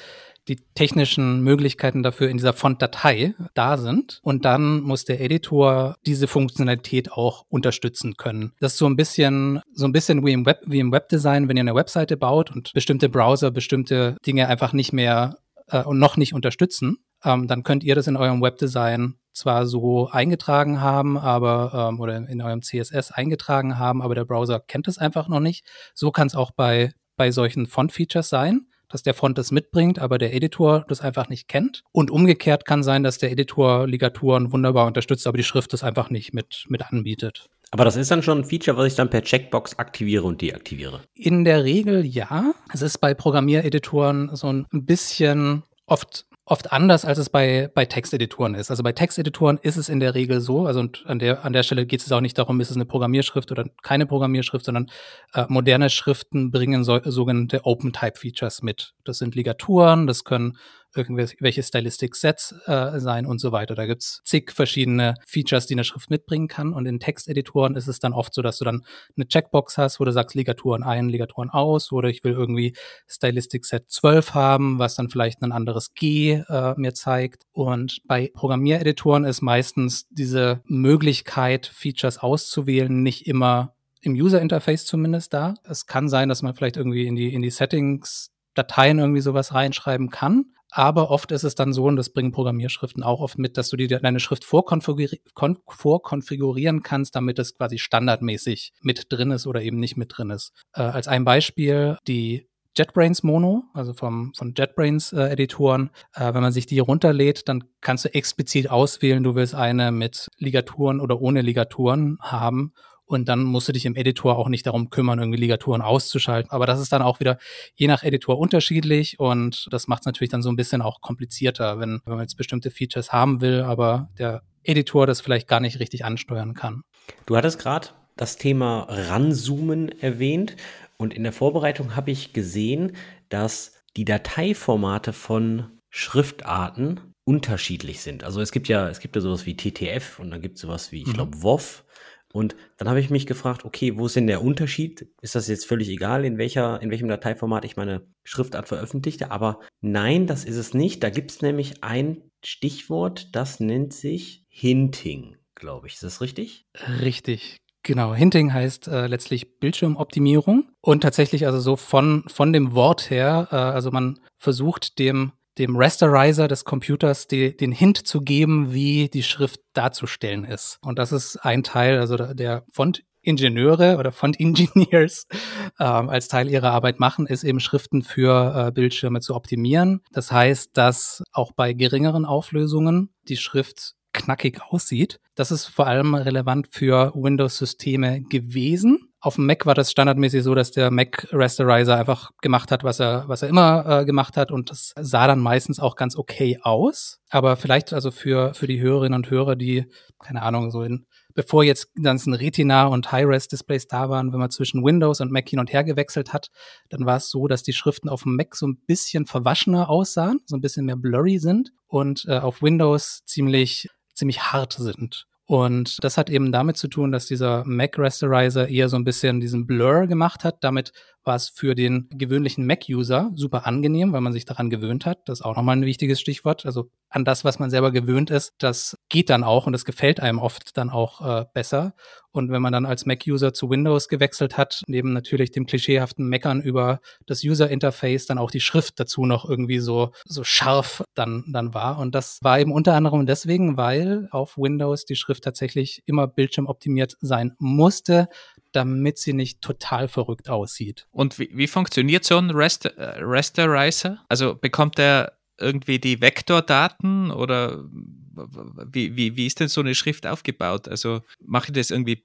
die technischen Möglichkeiten dafür in dieser Font-Datei da sind. Und dann muss der Editor diese Funktionalität auch unterstützen können. Das ist so ein bisschen, so ein bisschen wie im Web, wie im Webdesign, wenn ihr eine Webseite baut und bestimmte Browser bestimmte Dinge einfach nicht mehr äh, und noch nicht unterstützen, ähm, dann könnt ihr das in eurem Webdesign zwar so eingetragen haben, aber ähm, oder in eurem CSS eingetragen haben, aber der Browser kennt es einfach noch nicht. So kann es auch bei, bei solchen Font-Features sein dass der Font das mitbringt, aber der Editor das einfach nicht kennt. Und umgekehrt kann sein, dass der Editor Ligaturen wunderbar unterstützt, aber die Schrift das einfach nicht mit, mit anbietet. Aber das ist dann schon ein Feature, was ich dann per Checkbox aktiviere und deaktiviere. In der Regel ja. Es ist bei Programmiereditoren so ein bisschen oft oft anders, als es bei, bei Texteditoren ist. Also bei Texteditoren ist es in der Regel so, also und an der, an der Stelle geht es auch nicht darum, ist es eine Programmierschrift oder keine Programmierschrift, sondern äh, moderne Schriften bringen so, sogenannte Open-Type-Features mit. Das sind Ligaturen, das können irgendwelche Stylistic-Sets äh, sein und so weiter. Da gibt's zig verschiedene Features, die eine Schrift mitbringen kann. Und in Texteditoren ist es dann oft so, dass du dann eine Checkbox hast, wo du sagst Ligaturen ein, Ligaturen aus oder ich will irgendwie Stylistic-Set 12 haben, was dann vielleicht ein anderes G äh, mir zeigt. Und bei Programmiereditoren ist meistens diese Möglichkeit, Features auszuwählen, nicht immer im User Interface zumindest da. Es kann sein, dass man vielleicht irgendwie in die, in die Settings Dateien irgendwie sowas reinschreiben kann. Aber oft ist es dann so, und das bringen Programmierschriften auch oft mit, dass du dir deine Schrift vorkonfiguri vorkonfigurieren kannst, damit es quasi standardmäßig mit drin ist oder eben nicht mit drin ist. Äh, als ein Beispiel die JetBrains Mono, also vom, von JetBrains äh, Editoren. Äh, wenn man sich die runterlädt, dann kannst du explizit auswählen, du willst eine mit Ligaturen oder ohne Ligaturen haben. Und dann musst du dich im Editor auch nicht darum kümmern, irgendwie Ligaturen auszuschalten. Aber das ist dann auch wieder je nach Editor unterschiedlich und das macht es natürlich dann so ein bisschen auch komplizierter, wenn, wenn man jetzt bestimmte Features haben will, aber der Editor das vielleicht gar nicht richtig ansteuern kann. Du hattest gerade das Thema Ranzoomen erwähnt und in der Vorbereitung habe ich gesehen, dass die Dateiformate von Schriftarten unterschiedlich sind. Also es gibt ja, es gibt ja sowas wie TTF und dann gibt es sowas wie, ich glaube, mhm. Und dann habe ich mich gefragt, okay, wo ist denn der Unterschied? Ist das jetzt völlig egal, in welcher, in welchem Dateiformat ich meine Schriftart veröffentlichte? Aber nein, das ist es nicht. Da gibt es nämlich ein Stichwort, das nennt sich Hinting, glaube ich. Ist das richtig? Richtig. Genau, Hinting heißt äh, letztlich Bildschirmoptimierung und tatsächlich also so von, von dem Wort her, äh, also man versucht dem dem Rasterizer des Computers die, den Hint zu geben, wie die Schrift darzustellen ist. Und das ist ein Teil, also der Font-Ingenieure oder Font-Engineers (laughs) ähm, als Teil ihrer Arbeit machen, ist eben Schriften für äh, Bildschirme zu optimieren. Das heißt, dass auch bei geringeren Auflösungen die Schrift knackig aussieht. Das ist vor allem relevant für Windows-Systeme gewesen. Auf dem Mac war das standardmäßig so, dass der Mac Rasterizer einfach gemacht hat, was er, was er immer äh, gemacht hat und das sah dann meistens auch ganz okay aus. Aber vielleicht also für, für die Hörerinnen und Hörer, die, keine Ahnung, so in, bevor jetzt ganzen Retina und High-Res-Displays da waren, wenn man zwischen Windows und Mac hin und her gewechselt hat, dann war es so, dass die Schriften auf dem Mac so ein bisschen verwaschener aussahen, so ein bisschen mehr blurry sind und äh, auf Windows ziemlich ziemlich hart sind. Und das hat eben damit zu tun, dass dieser Mac Rasterizer eher so ein bisschen diesen Blur gemacht hat. Damit war es für den gewöhnlichen Mac-User super angenehm, weil man sich daran gewöhnt hat. Das ist auch nochmal ein wichtiges Stichwort. Also an das, was man selber gewöhnt ist, das geht dann auch und das gefällt einem oft dann auch äh, besser. Und wenn man dann als Mac-User zu Windows gewechselt hat, neben natürlich dem klischeehaften Meckern über das User-Interface, dann auch die Schrift dazu noch irgendwie so, so scharf dann, dann war. Und das war eben unter anderem deswegen, weil auf Windows die Schrift tatsächlich immer bildschirmoptimiert sein musste, damit sie nicht total verrückt aussieht. Und wie, wie funktioniert so ein Raster, äh, Rasterizer? Also bekommt er irgendwie die Vektordaten oder wie, wie, wie ist denn so eine Schrift aufgebaut? Also mache ich das irgendwie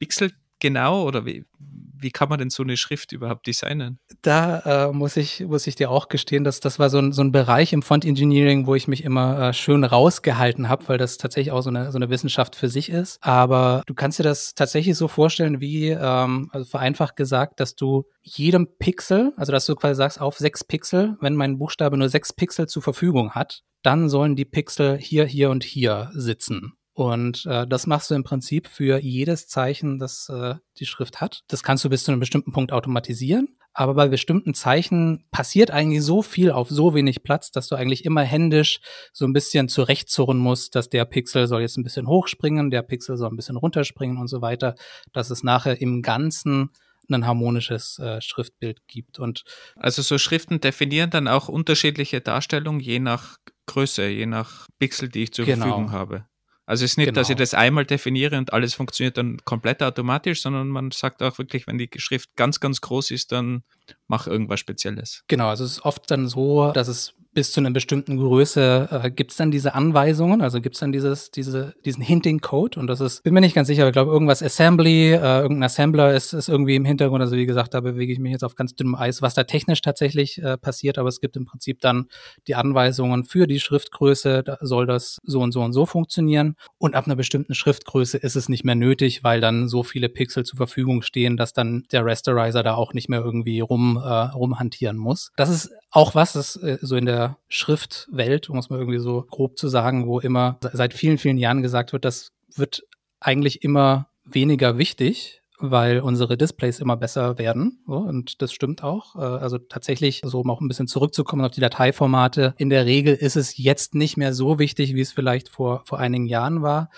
pixelgenau oder wie, wie kann man denn so eine Schrift überhaupt designen? Da äh, muss, ich, muss ich dir auch gestehen, dass das war so ein, so ein Bereich im Font Engineering, wo ich mich immer äh, schön rausgehalten habe, weil das tatsächlich auch so eine, so eine Wissenschaft für sich ist. Aber du kannst dir das tatsächlich so vorstellen, wie, ähm, also vereinfacht gesagt, dass du jedem Pixel, also dass du quasi sagst, auf sechs Pixel, wenn mein Buchstabe nur sechs Pixel zur Verfügung hat, dann sollen die Pixel hier, hier und hier sitzen. Und äh, das machst du im Prinzip für jedes Zeichen, das äh, die Schrift hat. Das kannst du bis zu einem bestimmten Punkt automatisieren. Aber bei bestimmten Zeichen passiert eigentlich so viel auf so wenig Platz, dass du eigentlich immer händisch so ein bisschen zurechtzurren musst, dass der Pixel soll jetzt ein bisschen hochspringen, der Pixel soll ein bisschen runterspringen und so weiter, dass es nachher im Ganzen ein harmonisches äh, Schriftbild gibt. Und also so Schriften definieren dann auch unterschiedliche Darstellungen je nach Größe, je nach Pixel, die ich zur genau. Verfügung habe. Also es ist nicht, Genau. dass ich das einmal definiere und alles funktioniert dann komplett automatisch, sondern man sagt auch wirklich, wenn die Schrift ganz, ganz groß ist, dann mach irgendwas Spezielles. Genau, also es ist oft dann so, dass es bis zu einer bestimmten Größe äh, gibt es dann diese Anweisungen, also gibt es dann dieses, diese, diesen Hinting-Code und das ist, bin mir nicht ganz sicher, aber ich glaube, irgendwas Assembly, äh, irgendein Assembler ist, ist irgendwie im Hintergrund, also wie gesagt, da bewege ich mich jetzt auf ganz dünnem Eis, was da technisch tatsächlich äh, passiert, aber es gibt im Prinzip dann die Anweisungen für die Schriftgröße, da soll das so und so und so funktionieren. Und ab einer bestimmten Schriftgröße ist es nicht mehr nötig, weil dann so viele Pixel zur Verfügung stehen, dass dann der Rasterizer da auch nicht mehr irgendwie rum, äh, rumhantieren muss. Das ist auch was, das äh, so in der Schriftwelt, um es mal irgendwie so grob zu sagen, wo immer seit vielen, vielen Jahren gesagt wird, das wird eigentlich immer weniger wichtig, weil unsere Displays immer besser werden. So, und das stimmt auch. Äh, Also tatsächlich, so um auch ein bisschen zurückzukommen auf die Dateiformate, in der Regel ist es jetzt nicht mehr so wichtig, wie es vielleicht vor, vor einigen Jahren war.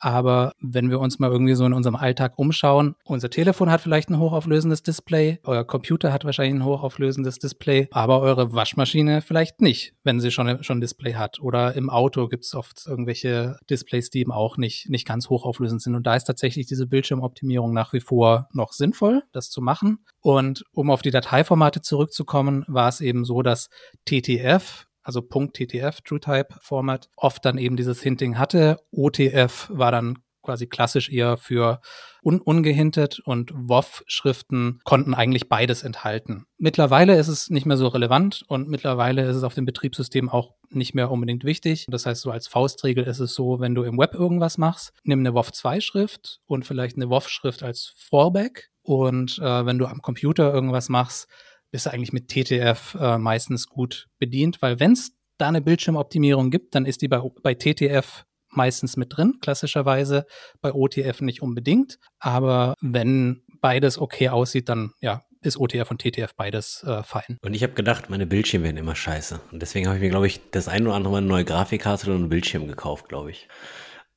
Aber wenn wir uns mal irgendwie so in unserem Alltag umschauen, unser Telefon hat vielleicht ein hochauflösendes Display, euer Computer hat wahrscheinlich ein hochauflösendes Display, aber eure Waschmaschine vielleicht nicht, wenn sie schon, schon ein Display hat. Oder im Auto gibt es oft irgendwelche Displays, die eben auch nicht, nicht ganz hochauflösend sind. Und da ist tatsächlich diese Bildschirmoptimierung nach wie vor noch sinnvoll, das zu machen. Und um auf die Dateiformate zurückzukommen, war es eben so, dass TTF, also .ttf, TrueType Format, oft dann eben dieses Hinting hatte. OTF war dann quasi klassisch eher für un ungehintet und WOF-Schriften konnten eigentlich beides enthalten. Mittlerweile ist es nicht mehr so relevant und mittlerweile ist es auf dem Betriebssystem auch nicht mehr unbedingt wichtig. Das heißt, so als Faustregel ist es so, wenn du im Web irgendwas machst, nimm eine WOF2-Schrift und vielleicht eine WOF-Schrift als Fallback. Und äh, wenn du am Computer irgendwas machst, bist du eigentlich mit TTF äh, meistens gut bedient, weil wenn es da eine Bildschirmoptimierung gibt, dann ist die bei, bei TTF meistens mit drin, klassischerweise, bei OTF nicht unbedingt. Aber wenn beides okay aussieht, dann ja, ist OTF und TTF beides äh, fein. Und ich habe gedacht, meine Bildschirme werden immer scheiße. Und deswegen habe ich mir, glaube ich, das ein oder andere Mal eine neue Grafikkarte und einen Bildschirm gekauft, glaube ich.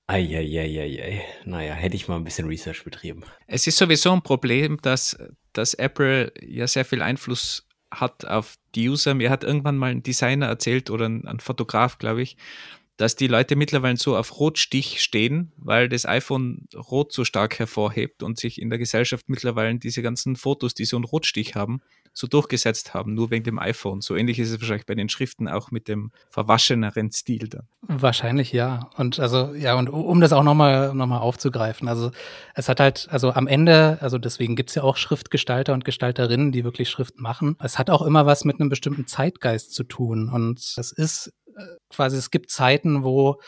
Eieieiei. Naja, hätte ich mal ein bisschen Research betrieben. Es ist sowieso ein Problem, dass, dass Apple ja sehr viel Einfluss hat auf die User. Mir hat irgendwann mal ein Designer erzählt oder ein, ein Fotograf, glaube ich, dass die Leute mittlerweile so auf Rotstich stehen, weil das iPhone rot so stark hervorhebt und sich in der Gesellschaft mittlerweile diese ganzen Fotos, die so einen Rotstich haben, so durchgesetzt haben, nur wegen dem iPhone. So ähnlich ist es wahrscheinlich bei den Schriften auch mit dem verwascheneren Stil dann. Wahrscheinlich ja. Und also, ja, und um das auch nochmal noch mal aufzugreifen, also es hat halt, also am Ende, also deswegen gibt's ja auch Schriftgestalter und Gestalterinnen, die wirklich Schrift machen. Es hat auch immer was mit einem bestimmten Zeitgeist zu tun. Und es ist äh, quasi, es gibt Zeiten, wo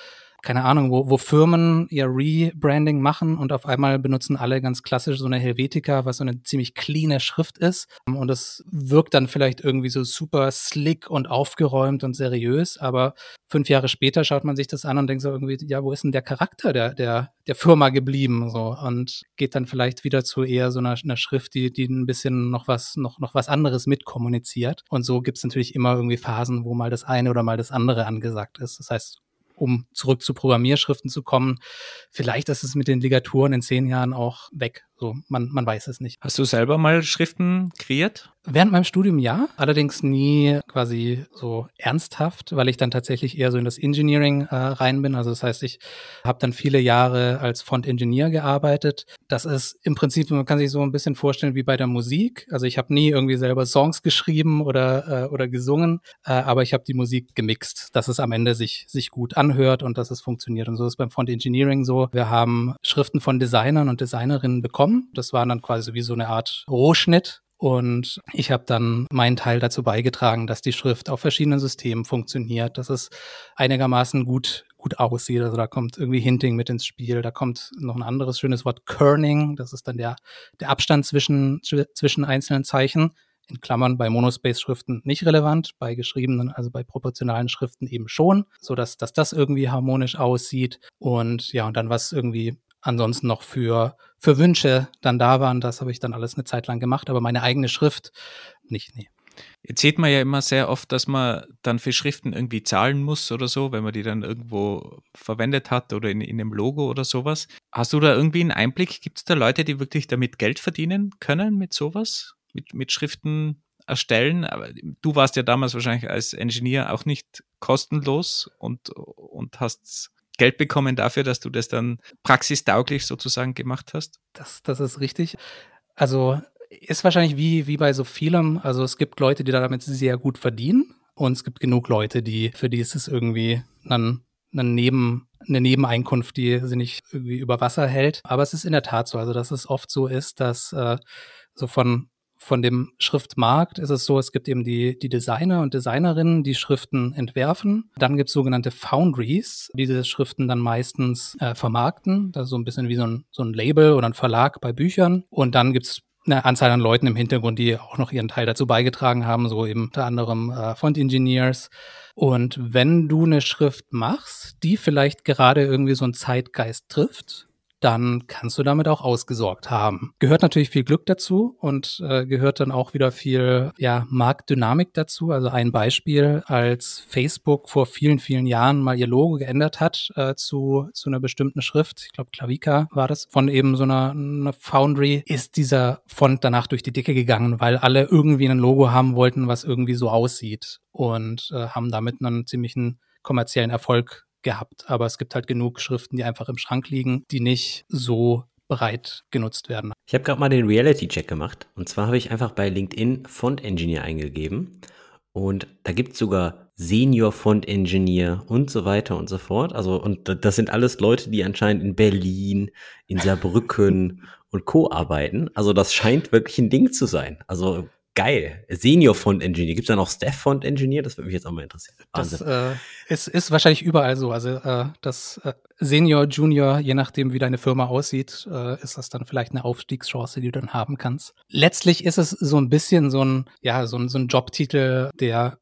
keine Ahnung, wo, wo Firmen ihr Rebranding machen und auf einmal benutzen alle ganz klassisch so eine Helvetica, was so eine ziemlich cleane Schrift ist. Und es wirkt dann vielleicht irgendwie so super slick und aufgeräumt und seriös, aber fünf Jahre später schaut man sich das an und denkt so irgendwie, ja, wo ist denn der Charakter der, der, der Firma geblieben? So und geht dann vielleicht wieder zu eher so einer, einer Schrift, die, die ein bisschen noch was, noch, noch was anderes mitkommuniziert. Und so gibt es natürlich immer irgendwie Phasen, wo mal das eine oder mal das andere angesagt ist. Das heißt, um zurück zu Programmierschriften zu kommen. Vielleicht ist es mit den Ligaturen in zehn Jahren auch weg. So, man, man weiß es nicht. Hast du selber mal Schriften kreiert? Während meinem Studium ja, allerdings nie quasi so ernsthaft, weil ich dann tatsächlich eher so in das Engineering äh, rein bin. Also das heißt, ich habe dann viele Jahre als Font-Engineer gearbeitet. Das ist im Prinzip, man kann sich so ein bisschen vorstellen wie bei der Musik. Also ich habe nie irgendwie selber Songs geschrieben oder, äh, oder gesungen, äh, aber ich habe die Musik gemixt, dass es am Ende sich, sich gut anhört und dass es funktioniert. Und so ist beim Font-Engineering so. Wir haben Schriften von Designern und Designerinnen bekommen. Das war dann quasi wie so eine Art Rohschnitt und ich habe dann meinen Teil dazu beigetragen, dass die Schrift auf verschiedenen Systemen funktioniert, dass es einigermaßen gut gut aussieht. Also da kommt irgendwie Hinting mit ins Spiel. Da kommt noch ein anderes schönes Wort Kerning. Das ist dann der, der Abstand zwischen, zwischen einzelnen Zeichen. In Klammern bei Monospace-Schriften nicht relevant, bei geschriebenen, also bei proportionalen Schriften eben schon, so dass, dass das irgendwie harmonisch aussieht. Und ja, und dann was irgendwie ansonsten noch für, für Wünsche dann da waren. Das habe ich dann alles eine Zeit lang gemacht, aber meine eigene Schrift nicht, nee. Jetzt sieht man ja immer sehr oft, dass man dann für Schriften irgendwie zahlen muss oder so, wenn man die dann irgendwo verwendet hat oder in, in einem Logo oder sowas. Hast du da irgendwie einen Einblick? Gibt es da Leute, die wirklich damit Geld verdienen können mit sowas? Mit, mit Schriften erstellen? Aber du warst ja damals wahrscheinlich als Ingenieur auch nicht kostenlos und, und hast Geld bekommen dafür, dass du das dann praxistauglich sozusagen gemacht hast? Das, das ist richtig. Also ist wahrscheinlich wie, wie bei so vielem. Also es gibt Leute, die damit sehr gut verdienen und es gibt genug Leute, die, für die ist es irgendwie dann eine, Neben, eine Nebeneinkunft, die sie nicht irgendwie über Wasser hält. Aber es ist in der Tat so, also dass es oft so ist, dass äh, so von von dem Schriftmarkt ist es so, es gibt eben die, die Designer und Designerinnen, die Schriften entwerfen. Dann gibt es sogenannte Foundries, die diese Schriften dann meistens äh, vermarkten. Das ist so ein bisschen wie so ein, so ein Label oder ein Verlag bei Büchern. Und dann gibt es eine Anzahl an Leuten im Hintergrund, die auch noch ihren Teil dazu beigetragen haben, so eben unter anderem äh, Font Engineers. Und wenn du eine Schrift machst, die vielleicht gerade irgendwie so einen Zeitgeist trifft, dann kannst du damit auch ausgesorgt haben. Gehört natürlich viel Glück dazu und äh, gehört dann auch wieder viel ja, Marktdynamik dazu. Also ein Beispiel, als Facebook vor vielen, vielen Jahren mal ihr Logo geändert hat äh, zu, zu einer bestimmten Schrift, ich glaube Klavica war das, von eben so einer, einer Foundry, ist dieser Font danach durch die Decke gegangen, weil alle irgendwie ein Logo haben wollten, was irgendwie so aussieht und äh, haben damit einen ziemlichen kommerziellen Erfolg gehabt. Aber es gibt halt genug Schriften, die einfach im Schrank liegen, die nicht so breit genutzt werden. Ich habe gerade mal den Reality-Check gemacht. Und zwar habe ich einfach bei LinkedIn Font Engineer eingegeben. Und da gibt es sogar Senior Font Engineer und so weiter und so fort. Also, und das sind alles Leute, die anscheinend in Berlin, in Saarbrücken (laughs) und Co. arbeiten. Also, das scheint wirklich ein Ding zu sein. Also, Geil. Senior Font Engineer. Gibt es da noch Staff Font Engineer? Das würde mich jetzt auch mal interessieren. Wahnsinn. Das äh, ist, ist wahrscheinlich überall so. Also äh, das äh, Senior, Junior, je nachdem, wie deine Firma aussieht, äh, ist das dann vielleicht eine Aufstiegschance, die du dann haben kannst. Letztlich ist es so ein bisschen so ein, ja, so ein, so ein Jobtitel, der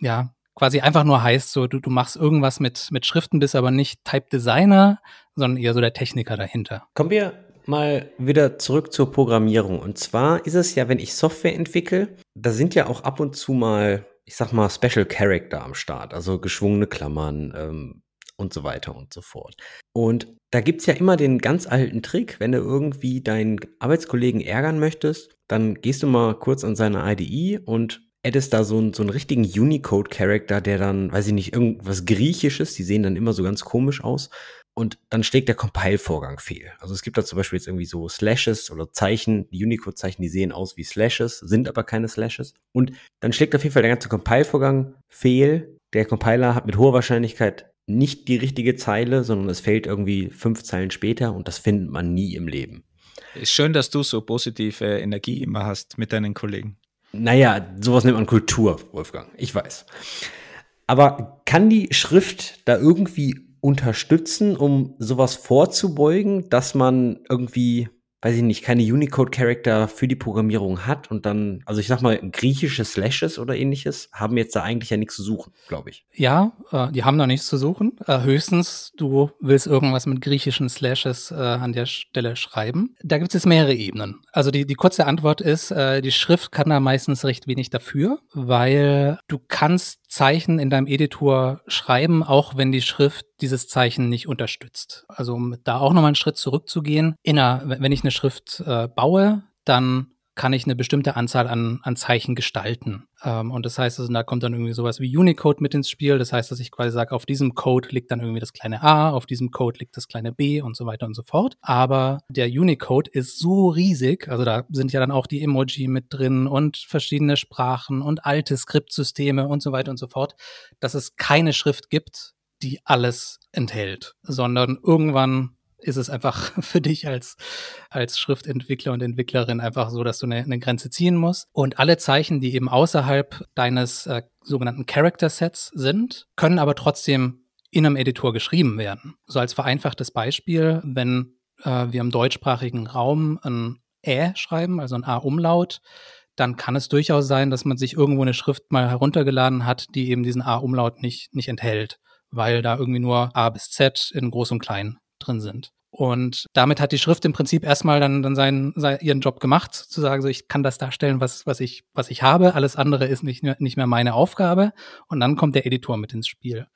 ja quasi einfach nur heißt, so du, du machst irgendwas mit, mit Schriften, bist aber nicht Type Designer, sondern eher so der Techniker dahinter. Kommen wir mal wieder zurück zur Programmierung. Und zwar ist es ja, wenn ich Software entwickle, da sind ja auch ab und zu mal, ich sag mal, Special Character am Start, also geschwungene Klammern ähm, und so weiter und so fort. Und da gibt es ja immer den ganz alten Trick, wenn du irgendwie deinen Arbeitskollegen ärgern möchtest, dann gehst du mal kurz an seine IDE und addest da so einen, so einen richtigen Unicode-Character, der dann, weiß ich nicht, irgendwas Griechisches, die sehen dann immer so ganz komisch aus, und dann schlägt der Compile-Vorgang fehl. Also es gibt da zum Beispiel jetzt irgendwie so Slashes oder Zeichen, die Unicode-Zeichen, die sehen aus wie Slashes, sind aber keine Slashes. Und dann schlägt auf jeden Fall der ganze Compile-Vorgang fehl. Der Compiler hat mit hoher Wahrscheinlichkeit nicht die richtige Zeile, sondern es fehlt irgendwie fünf Zeilen später und das findet man nie im Leben. Ist schön, dass du so positive Energie immer hast mit deinen Kollegen. Naja, sowas nennt man Kultur, Wolfgang. Ich weiß. Aber kann die Schrift da irgendwie unterstützen, um sowas vorzubeugen, dass man irgendwie weiß ich nicht, keine Unicode-Charakter für die Programmierung hat und dann, also ich sag mal, griechische Slashes oder ähnliches haben jetzt da eigentlich ja nichts zu suchen, glaube ich. Ja, äh, die haben da nichts zu suchen. Äh, höchstens, du willst irgendwas mit griechischen Slashes äh, an der Stelle schreiben. Da gibt es jetzt mehrere Ebenen. Also die, die kurze Antwort ist, äh, die Schrift kann da meistens recht wenig dafür, weil du kannst Zeichen in deinem Editor schreiben, auch wenn die Schrift dieses Zeichen nicht unterstützt. Also um da auch nochmal einen Schritt zurückzugehen, in einer, wenn ich eine Schrift äh, baue, dann kann ich eine bestimmte Anzahl an, an Zeichen gestalten. Ähm, und das heißt, also, da kommt dann irgendwie sowas wie Unicode mit ins Spiel. Das heißt, dass ich quasi sage, auf diesem Code liegt dann irgendwie das kleine a, auf diesem Code liegt das kleine b und so weiter und so fort. Aber der Unicode ist so riesig, also da sind ja dann auch die Emoji mit drin und verschiedene Sprachen und alte Skriptsysteme und so weiter und so fort, dass es keine Schrift gibt, die alles enthält, sondern irgendwann ist es einfach (laughs) für dich als, als Schriftentwickler und Entwicklerin einfach so, dass du eine, eine Grenze ziehen musst. Und alle Zeichen, die eben außerhalb deines äh, sogenannten Character Sets sind, können aber trotzdem in einem Editor geschrieben werden. So als vereinfachtes Beispiel, wenn äh, wir im deutschsprachigen Raum ein Ä schreiben, also ein A-Umlaut, dann kann es durchaus sein, dass man sich irgendwo eine Schrift mal heruntergeladen hat, die eben diesen A-Umlaut nicht, nicht enthält, weil da irgendwie nur A bis Z in groß und klein drin sind. Und damit hat die Schrift im Prinzip erstmal dann, dann seinen, seinen, ihren Job gemacht, zu sagen, so ich kann das darstellen, was, was, ich, was ich habe. Alles andere ist nicht, nicht mehr meine Aufgabe. Und dann kommt der Editor mit ins Spiel.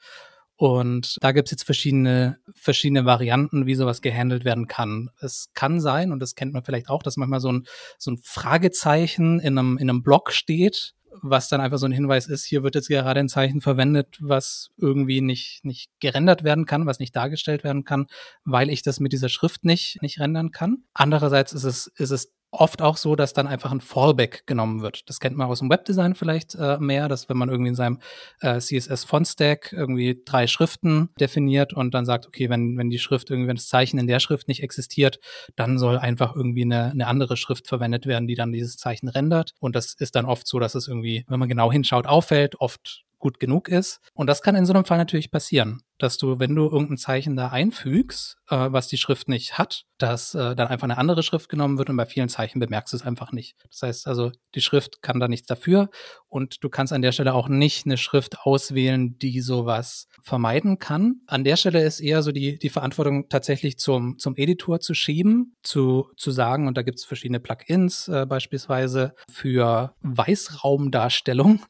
Und da gibt's jetzt verschiedene, verschiedene Varianten, wie sowas gehandelt werden kann. Es kann sein, und das kennt man vielleicht auch, dass manchmal so ein, so ein Fragezeichen in einem, in einem Block steht was dann einfach so ein Hinweis ist, hier wird jetzt gerade ein Zeichen verwendet, was irgendwie nicht, nicht gerendert werden kann, was nicht dargestellt werden kann, weil ich das mit dieser Schrift nicht, nicht rendern kann. Andererseits ist es, ist es oft auch so, dass dann einfach ein Fallback genommen wird. Das kennt man aus dem Webdesign vielleicht äh, mehr, dass wenn man irgendwie in seinem äh, CSS-Font-Stack irgendwie drei Schriften definiert und dann sagt, okay, wenn, wenn die Schrift irgendwie, wenn das Zeichen in der Schrift nicht existiert, dann soll einfach irgendwie eine, eine andere Schrift verwendet werden, die dann dieses Zeichen rendert. Und das ist dann oft so, dass es irgendwie, wenn man genau hinschaut, auffällt, oft gut genug ist. Und das kann in so einem Fall natürlich passieren, dass du, wenn du irgendein Zeichen da einfügst, äh, was die Schrift nicht hat, dass äh, dann einfach eine andere Schrift genommen wird und bei vielen Zeichen bemerkst du es einfach nicht. Das heißt also, die Schrift kann da nichts dafür und du kannst an der Stelle auch nicht eine Schrift auswählen, die sowas vermeiden kann. An der Stelle ist eher so die, die Verantwortung tatsächlich zum, zum Editor zu schieben, zu, zu sagen, und da gibt es verschiedene Plugins äh, beispielsweise für Weißraumdarstellung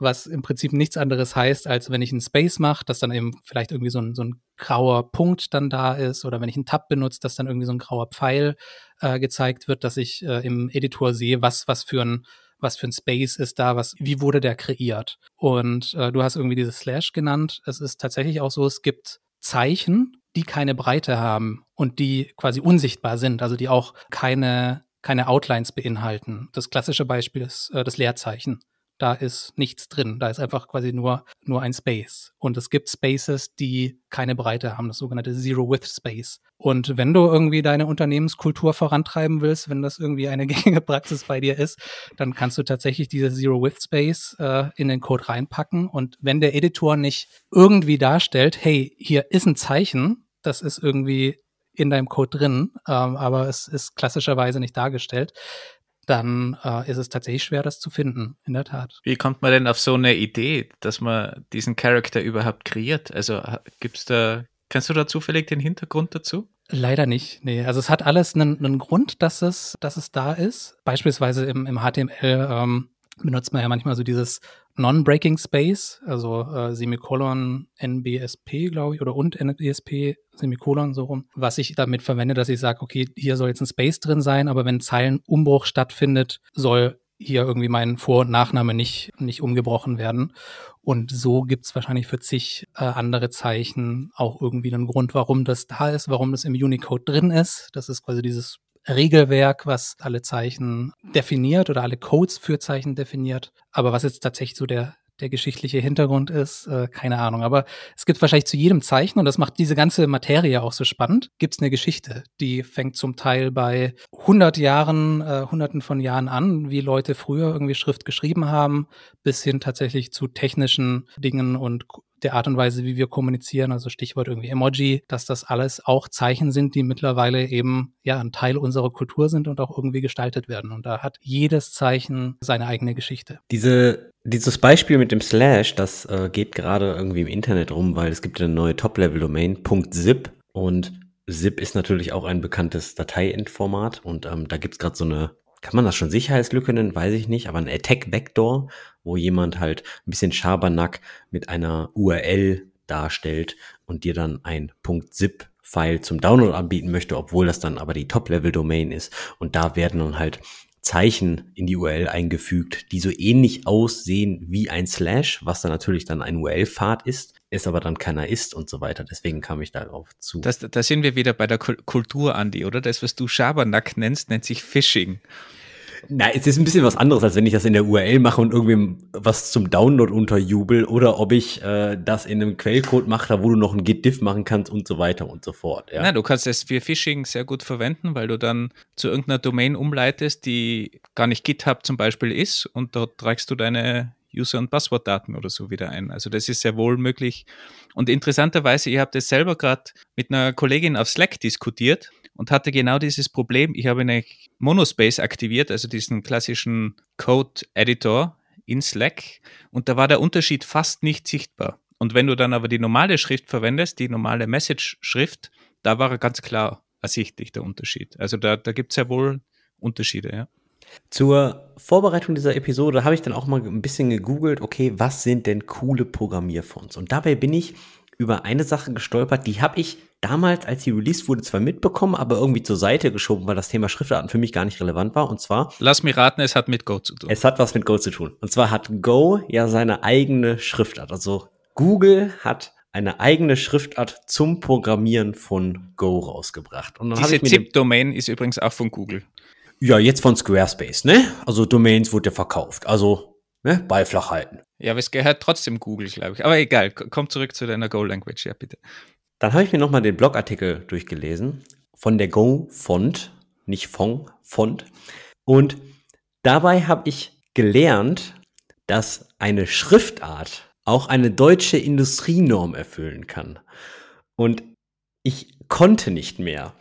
was im Prinzip nichts anderes heißt, als wenn ich einen Space mache, dass dann eben vielleicht irgendwie so ein, so ein grauer Punkt dann da ist oder wenn ich einen Tab benutze, dass dann irgendwie so ein grauer Pfeil äh, gezeigt wird, dass ich äh, im Editor sehe, was, was für ein was für ein Space ist da, was, wie wurde der kreiert? Und äh, du hast irgendwie dieses Slash genannt. Es ist tatsächlich auch so, es gibt Zeichen, die keine Breite haben und die quasi unsichtbar sind, also die auch keine, keine Outlines beinhalten. Das klassische Beispiel ist äh, das Leerzeichen da ist nichts drin. Da ist einfach quasi nur, nur ein Space. Und es gibt Spaces, die keine Breite haben, das sogenannte Zero-Width-Space. Und wenn du irgendwie deine Unternehmenskultur vorantreiben willst, wenn das irgendwie eine (laughs) gängige Praxis bei dir ist, dann kannst du tatsächlich diese Zero-Width-Space äh, in den Code reinpacken. Und wenn der Editor nicht irgendwie darstellt, hey, hier ist ein Zeichen, das ist irgendwie in deinem Code drin, ähm, aber es ist klassischerweise nicht dargestellt, dann äh, ist es tatsächlich schwer, das zu finden, in der Tat. Wie kommt man denn auf so eine Idee, dass man diesen Charakter überhaupt kreiert? Also gibt's da, kennst du da zufällig den Hintergrund dazu? Leider nicht. Nee, also es hat alles einen, einen Grund, dass es, dass es da ist. Beispielsweise im, im HTML ähm, benutzt man ja manchmal so dieses Non-Breaking Space, also äh, Semikolon NBSP, glaube ich, oder und NBSP Semikolon so rum, was ich damit verwende, dass ich sage, okay, hier soll jetzt ein Space drin sein, aber wenn Zeilenumbruch stattfindet, soll hier irgendwie mein Vor- und Nachname nicht, nicht umgebrochen werden. Und so gibt's wahrscheinlich für zig äh, andere Zeichen auch irgendwie einen Grund, warum das da ist, warum das im Unicode drin ist. Das ist quasi dieses Regelwerk, was alle Zeichen definiert oder alle Codes für Zeichen definiert. Aber was jetzt tatsächlich so der, der geschichtliche Hintergrund ist, äh, keine Ahnung. Aber es gibt wahrscheinlich zu jedem Zeichen, und das macht diese ganze Materie auch so spannend, gibt es eine Geschichte. Die fängt zum Teil bei 100 Jahren, äh, hunderten von Jahren an, wie Leute früher irgendwie Schrift geschrieben haben, bis hin tatsächlich zu technischen Dingen und der Art und Weise, wie wir kommunizieren, also Stichwort irgendwie Emoji, dass das alles auch Zeichen sind, die mittlerweile eben ja ein Teil unserer Kultur sind und auch irgendwie gestaltet werden. Und da hat jedes Zeichen seine eigene Geschichte. Diese dieses Beispiel mit dem Slash, das äh, geht gerade irgendwie im Internet rum, weil es gibt eine neue Top-Level-Domain, .zip und zip ist natürlich auch ein bekanntes Dateiendformat und ähm, da gibt's gerade so eine kann man das schon Sicherheitslücke nennen, weiß ich nicht, aber ein Attack Vector, wo jemand halt ein bisschen Schabernack mit einer URL darstellt und dir dann ein .zip File zum Download anbieten möchte, obwohl das dann aber die Top-Level-Domain ist. Und da werden dann halt Zeichen in die URL eingefügt, die so ähnlich aussehen wie ein Slash, was dann natürlich dann ein URL-Pfad ist, es aber dann keiner ist und so weiter. Deswegen kam ich darauf zu. Das, da sind wir wieder bei der Kultur, Andi, oder? Das, was du Schabernack nennst, nennt sich Phishing. Na, es ist ein bisschen was anderes, als wenn ich das in der URL mache und irgendwie was zum Download unterjubel oder ob ich äh, das in einem Quellcode mache, da wo du noch ein Git-Diff machen kannst und so weiter und so fort. Ja. Na, du kannst das für Phishing sehr gut verwenden, weil du dann zu irgendeiner Domain umleitest, die gar nicht GitHub zum Beispiel ist und dort tragst du deine User- und Passwortdaten oder so wieder ein. Also das ist sehr wohl möglich. Und interessanterweise, ihr habt es selber gerade mit einer Kollegin auf Slack diskutiert und hatte genau dieses Problem. Ich habe eine Monospace aktiviert, also diesen klassischen Code-Editor in Slack und da war der Unterschied fast nicht sichtbar. Und wenn du dann aber die normale Schrift verwendest, die normale Message-Schrift, da war er ganz klar ersichtlich der Unterschied. Also da, da gibt es ja wohl Unterschiede, ja. Zur Vorbereitung dieser Episode habe ich dann auch mal ein bisschen gegoogelt, okay, was sind denn coole Programmierfonts? Und dabei bin ich über eine Sache gestolpert, die habe ich damals, als sie released wurde, zwar mitbekommen, aber irgendwie zur Seite geschoben, weil das Thema Schriftarten für mich gar nicht relevant war. Und zwar. Lass mich raten, es hat mit Go zu tun. Es hat was mit Go zu tun. Und zwar hat Go ja seine eigene Schriftart. Also Google hat eine eigene Schriftart zum Programmieren von Go rausgebracht. Und dann Diese ZIP-Domain ist übrigens auch von Google. Ja, jetzt von Squarespace, ne? Also Domains wurde verkauft. Also ne? Ball flach halten. Ja, aber es gehört trotzdem Google, glaube ich. Aber egal, komm zurück zu deiner Go-Language, ja bitte. Dann habe ich mir nochmal den Blogartikel durchgelesen von der Go-Font, nicht Font, Font. Und dabei habe ich gelernt, dass eine Schriftart auch eine deutsche Industrienorm erfüllen kann. Und ich konnte nicht mehr.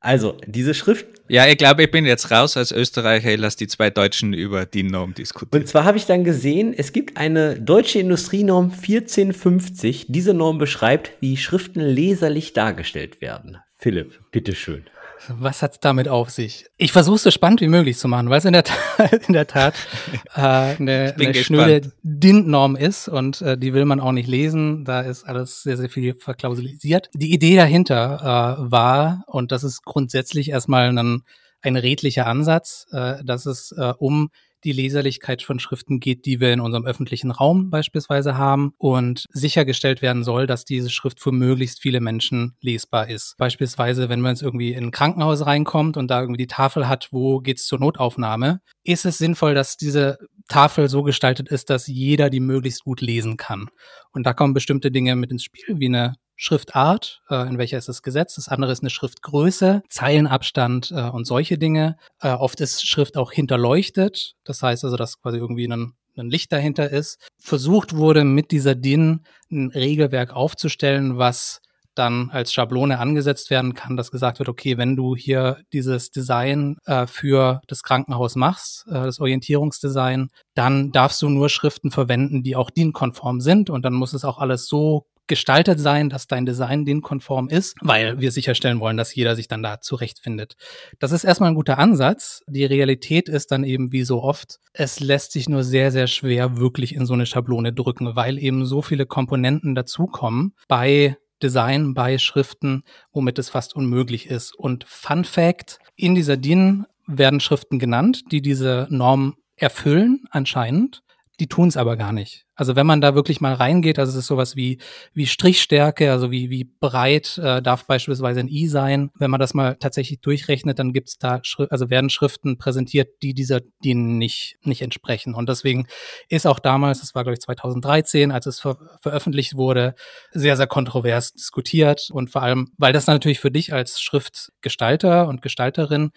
Also, diese Schrift. Ja, ich glaube, ich bin jetzt raus als Österreicher, lass die zwei Deutschen über die Norm diskutieren. Und zwar habe ich dann gesehen, es gibt eine deutsche Industrienorm 1450. Diese Norm beschreibt, wie Schriften leserlich dargestellt werden. Philipp, bitteschön. Was hat's damit auf sich? Ich versuche es so spannend wie möglich zu machen, weil es in der Tat, (laughs) in der Tat (laughs) äh, eine, eine schnöde DIN-Norm ist und äh, die will man auch nicht lesen. Da ist alles sehr, sehr viel verklausulisiert. Die Idee dahinter äh, war, und das ist grundsätzlich erstmal ein, ein redlicher Ansatz, äh, dass es äh, um die Leserlichkeit von Schriften geht, die wir in unserem öffentlichen Raum beispielsweise haben und sichergestellt werden soll, dass diese Schrift für möglichst viele Menschen lesbar ist. Beispielsweise, wenn man jetzt irgendwie in ein Krankenhaus reinkommt und da irgendwie die Tafel hat, wo geht's zur Notaufnahme, ist es sinnvoll, dass diese Tafel so gestaltet ist, dass jeder die möglichst gut lesen kann. Und da kommen bestimmte Dinge mit ins Spiel, wie eine Schriftart, äh, in welcher ist es gesetzt. Das andere ist eine Schriftgröße, Zeilenabstand äh, und solche Dinge. Äh, oft ist Schrift auch hinterleuchtet. Das heißt also, dass quasi irgendwie ein, ein Licht dahinter ist. Versucht wurde, mit dieser DIN ein Regelwerk aufzustellen, was dann als Schablone angesetzt werden kann, dass gesagt wird, okay, wenn du hier dieses Design äh, für das Krankenhaus machst, äh, das Orientierungsdesign, dann darfst du nur Schriften verwenden, die auch DIN-konform sind und dann muss es auch alles so gestaltet sein, dass dein Design den konform ist, weil wir sicherstellen wollen, dass jeder sich dann da zurechtfindet. Das ist erstmal ein guter Ansatz. Die Realität ist dann eben wie so oft, es lässt sich nur sehr, sehr schwer wirklich in so eine Schablone drücken, weil eben so viele Komponenten dazukommen bei Design, bei Schriften, womit es fast unmöglich ist. Und Fun Fact, in dieser DIN werden Schriften genannt, die diese Norm erfüllen anscheinend. Die tun es aber gar nicht. Also wenn man da wirklich mal reingeht, also es ist sowas wie, wie Strichstärke, also wie, wie breit äh, darf beispielsweise ein I sein. Wenn man das mal tatsächlich durchrechnet, dann gibt's da, Schri also werden Schriften präsentiert, die dieser, die nicht, nicht entsprechen. Und deswegen ist auch damals, das war glaube ich 2013, als es ver veröffentlicht wurde, sehr, sehr kontrovers diskutiert. Und vor allem, weil das natürlich für dich als Schriftgestalter und Gestalterin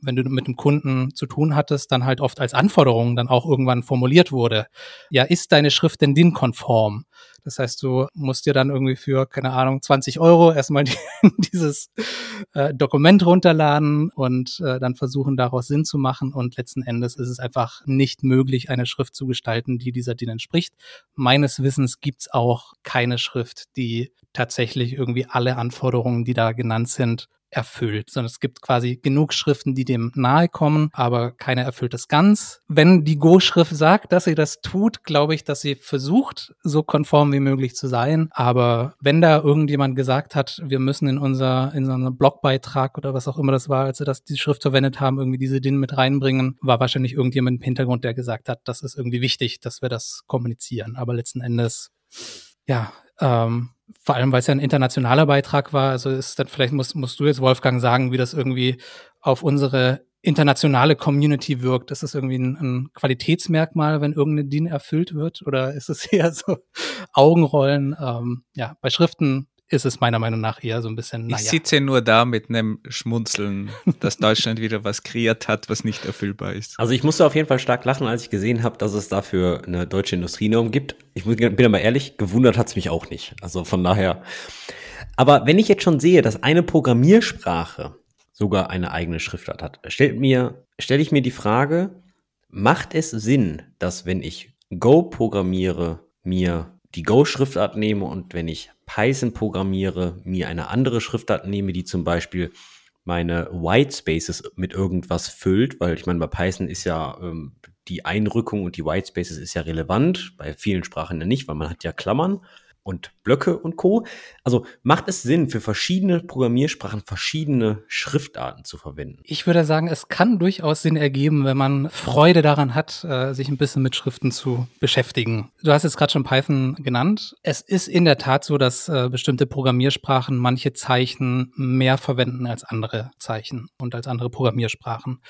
wenn du mit dem Kunden zu tun hattest, dann halt oft als Anforderung dann auch irgendwann formuliert wurde. Ja, ist deine Schrift denn DIN-konform? Das heißt, du musst dir dann irgendwie für, keine Ahnung, 20 Euro erstmal (laughs) die, dieses äh, Dokument runterladen und äh, dann versuchen, daraus Sinn zu machen. Und letzten Endes ist es einfach nicht möglich, eine Schrift zu gestalten, die dieser DIN entspricht. Meines Wissens gibt's auch keine Schrift, die tatsächlich irgendwie alle Anforderungen, die da genannt sind, erfüllt, sondern es gibt quasi genug Schriften, die dem nahe kommen, aber keine erfüllt es ganz. Wenn die Go-Schrift sagt, dass sie das tut, glaube ich, dass sie versucht, so konform wie möglich zu sein. Aber wenn da irgendjemand gesagt hat, wir müssen in unser, in so einen Blogbeitrag oder was auch immer das war, als sie das, die Schrift verwendet haben, irgendwie diese DIN mit reinbringen, war wahrscheinlich irgendjemand im Hintergrund, der gesagt hat, das ist irgendwie wichtig, dass wir das kommunizieren. Aber letzten Endes, ja, ähm, vor allem, weil es ja ein internationaler Beitrag war. Also ist dann, vielleicht musst, musst du jetzt, Wolfgang, sagen, wie das irgendwie auf unsere internationale Community wirkt. Ist das irgendwie ein, ein Qualitätsmerkmal, wenn irgendeine DIN erfüllt wird? Oder ist es (laughs) eher so Augenrollen? Ähm, ja, bei Schriften ist es meiner Meinung nach eher so ein bisschen. Naja. Ich sitze nur da mit einem Schmunzeln, dass Deutschland wieder was kreiert hat, was nicht erfüllbar ist. Also ich musste auf jeden Fall stark lachen, als ich gesehen habe, dass es dafür eine deutsche Industrienorm gibt. Ich bin aber ehrlich, gewundert hat es mich auch nicht. Also von daher. Aber wenn ich jetzt schon sehe, dass eine Programmiersprache sogar eine eigene Schriftart hat, stellt mir, stelle ich mir die Frage, macht es Sinn, dass wenn ich Go programmiere, mir die Go-Schriftart nehme und wenn ich Python programmiere, mir eine andere Schriftart nehme, die zum Beispiel meine White Spaces mit irgendwas füllt, weil ich meine, bei Python ist ja ähm, die Einrückung und die White Spaces ist ja relevant, bei vielen Sprachen ja nicht, weil man hat ja Klammern. Und Blöcke und Co. Also macht es Sinn, für verschiedene Programmiersprachen verschiedene Schriftarten zu verwenden? Ich würde sagen, es kann durchaus Sinn ergeben, wenn man Freude daran hat, äh, sich ein bisschen mit Schriften zu beschäftigen. Du hast jetzt gerade schon Python genannt. Es ist in der Tat so, dass äh, bestimmte Programmiersprachen manche Zeichen mehr verwenden als andere Zeichen und als andere Programmiersprachen.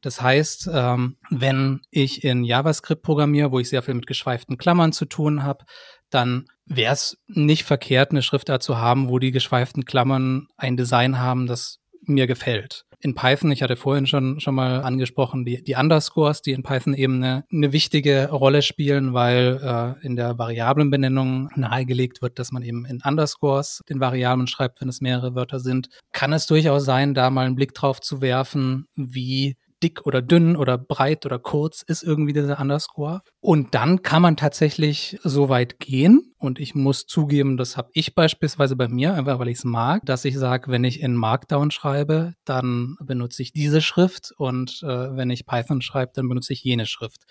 Das heißt, ähm, wenn ich in JavaScript programmiere, wo ich sehr viel mit geschweiften Klammern zu tun habe, dann wäre es nicht verkehrt, eine Schriftart zu haben, wo die geschweiften Klammern ein Design haben, das mir gefällt. In Python, ich hatte vorhin schon, schon mal angesprochen, die, die Underscores, die in Python eben eine, eine wichtige Rolle spielen, weil äh, in der Variablenbenennung nahegelegt wird, dass man eben in Underscores den Variablen schreibt, wenn es mehrere Wörter sind. Kann es durchaus sein, da mal einen Blick drauf zu werfen, wie dick oder dünn oder breit oder kurz ist irgendwie dieser Underscore. Und dann kann man tatsächlich so weit gehen. Und ich muss zugeben, das habe ich beispielsweise bei mir, einfach weil ich es mag, dass ich sage, wenn ich in Markdown schreibe, dann benutze ich diese Schrift und äh, wenn ich Python schreibe, dann benutze ich jene Schrift.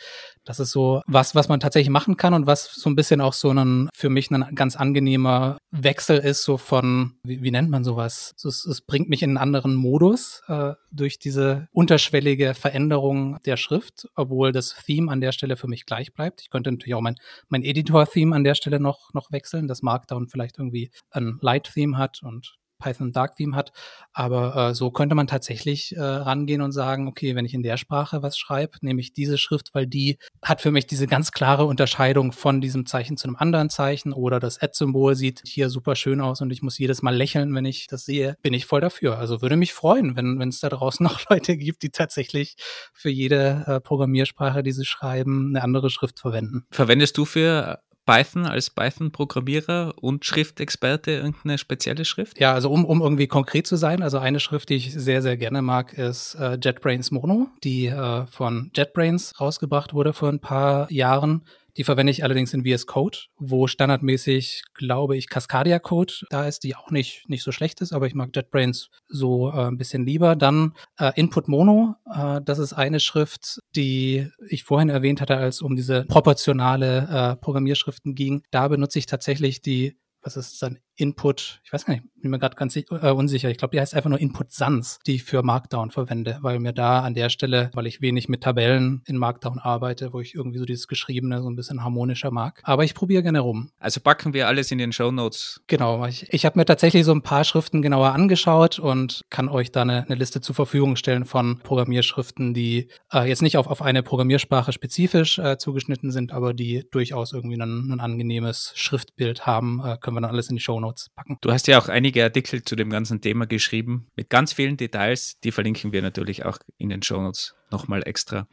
Das ist so was, was man tatsächlich machen kann und was so ein bisschen auch so ein für mich ein ganz angenehmer Wechsel ist, so von, wie, wie nennt man sowas? Es, es bringt mich in einen anderen Modus äh, durch diese unterschwellige Veränderung der Schrift, obwohl das Theme an der Stelle für mich gleich bleibt. Ich könnte natürlich auch mein, mein Editor-Theme an der Stelle noch, noch wechseln, das Markdown vielleicht irgendwie ein Light-Theme hat und Python Dark Theme hat. Aber äh, so könnte man tatsächlich äh, rangehen und sagen, okay, wenn ich in der Sprache was schreibe, nehme ich diese Schrift, weil die hat für mich diese ganz klare Unterscheidung von diesem Zeichen zu einem anderen Zeichen oder das Add-Symbol sieht hier super schön aus und ich muss jedes Mal lächeln, wenn ich das sehe, bin ich voll dafür. Also würde mich freuen, wenn es da draußen (laughs) noch Leute gibt, die tatsächlich für jede äh, Programmiersprache, die sie schreiben, eine andere Schrift verwenden. Verwendest du für Python als Python-Programmierer und Schriftexperte irgendeine spezielle Schrift? Ja, also um, um irgendwie konkret zu sein, also eine Schrift, die ich sehr, sehr gerne mag, ist äh, JetBrains Mono, die äh, von JetBrains rausgebracht wurde vor ein paar Jahren. Die verwende ich allerdings in VS Code, wo standardmäßig, glaube ich, Cascadia Code da ist, die auch nicht, nicht so schlecht ist, aber ich mag JetBrains so äh, ein bisschen lieber. Dann äh, Input Mono, äh, das ist eine Schrift, die ich vorhin erwähnt hatte, als um diese proportionale äh, Programmierschriften ging. Da benutze ich tatsächlich die was ist dann Input, ich weiß gar nicht, bin mir gerade ganz äh, unsicher. Ich glaube, die heißt einfach nur Input Sans, die ich für Markdown verwende, weil mir da an der Stelle, weil ich wenig mit Tabellen in Markdown arbeite, wo ich irgendwie so dieses Geschriebene so ein bisschen harmonischer mag. Aber ich probiere gerne rum. Also packen wir alles in den Show Notes. Genau, ich, ich habe mir tatsächlich so ein paar Schriften genauer angeschaut und kann euch da eine, eine Liste zur Verfügung stellen von Programmierschriften, die äh, jetzt nicht auf, auf eine Programmiersprache spezifisch äh, zugeschnitten sind, aber die durchaus irgendwie ein, ein angenehmes Schriftbild haben. Äh, können wir dann alles in die Show Notes packen. Du hast ja auch einige Artikel zu dem ganzen Thema geschrieben, mit ganz vielen Details. Die verlinken wir natürlich auch in den Show Notes nochmal extra.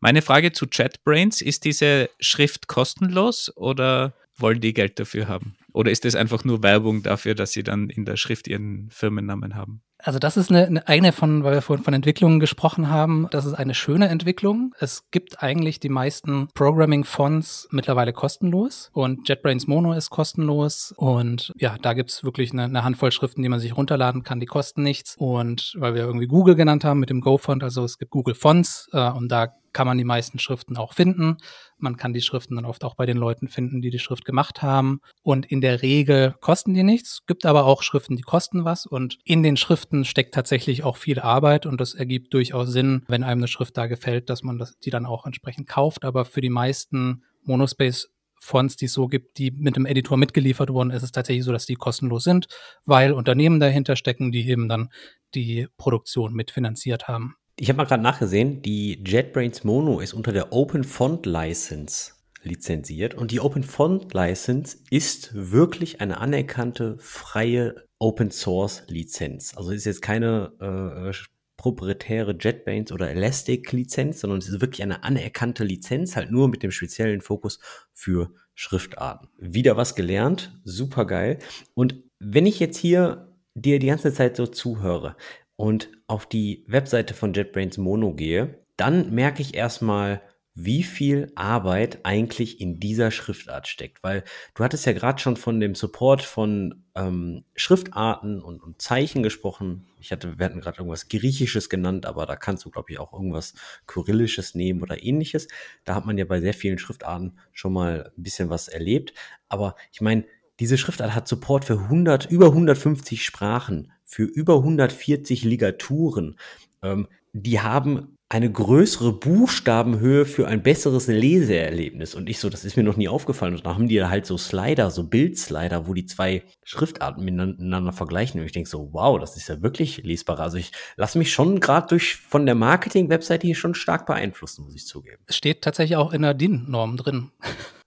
Meine Frage zu JetBrains, ist diese Schrift kostenlos oder wollen die Geld dafür haben? Oder ist das einfach nur Werbung dafür, dass sie dann in der Schrift ihren Firmennamen haben? Also das ist eine, eine von, weil wir vorhin von Entwicklungen gesprochen haben, das ist eine schöne Entwicklung. Es gibt eigentlich die meisten Programming-Fonts mittlerweile kostenlos und JetBrains Mono ist kostenlos und ja, da gibt's wirklich eine, eine Handvoll Schriften, die man sich runterladen kann, die kosten nichts und weil wir irgendwie Google genannt haben mit dem Go-Font, also es gibt Google Fonts äh, und da kann man die meisten Schriften auch finden. Man kann die Schriften dann oft auch bei den Leuten finden, die die Schrift gemacht haben. Und in der Regel kosten die nichts, gibt aber auch Schriften, die kosten was. Und in den Schriften steckt tatsächlich auch viel Arbeit und das ergibt durchaus Sinn, wenn einem eine Schrift da gefällt, dass man das, die dann auch entsprechend kauft. Aber für die meisten Monospace Fonts, die es so gibt, die mit dem Editor mitgeliefert wurden, ist es tatsächlich so, dass die kostenlos sind, weil Unternehmen dahinter stecken, die eben dann die Produktion mitfinanziert haben. Ich habe mal gerade nachgesehen, die JetBrains Mono ist unter der Open Font License lizenziert und die Open Font License ist wirklich eine anerkannte freie Open Source Lizenz. Also ist jetzt keine äh, proprietäre JetBrains oder Elastic Lizenz, sondern es ist wirklich eine anerkannte Lizenz, halt nur mit dem speziellen Fokus für Schriftarten. Wieder was gelernt, super geil. Und wenn ich jetzt hier dir die ganze Zeit so zuhöre, und auf die Webseite von JetBrains Mono gehe, dann merke ich erstmal, wie viel Arbeit eigentlich in dieser Schriftart steckt. Weil du hattest ja gerade schon von dem Support von ähm, Schriftarten und, und, Zeichen gesprochen. Ich hatte, wir hatten gerade irgendwas Griechisches genannt, aber da kannst du, glaube ich, auch irgendwas Kyrillisches nehmen oder ähnliches. Da hat man ja bei sehr vielen Schriftarten schon mal ein bisschen was erlebt. Aber ich meine, Diese Schriftart hat Support für 100, über 150 Sprachen, für über 140 Ligaturen. Ähm, die haben eine größere Buchstabenhöhe für ein besseres Leseerlebnis. Und ich so, das ist mir noch nie aufgefallen. Und da haben die halt so Slider, so Bildslider, wo die zwei Schriftarten miteinander vergleichen. Und ich denke so, wow, das ist ja wirklich lesbar. Also ich lasse mich schon gerade durch von der Marketing-Webseite hier schon stark beeinflussen, muss ich zugeben. Es steht tatsächlich auch in der DIN-Norm drin (laughs)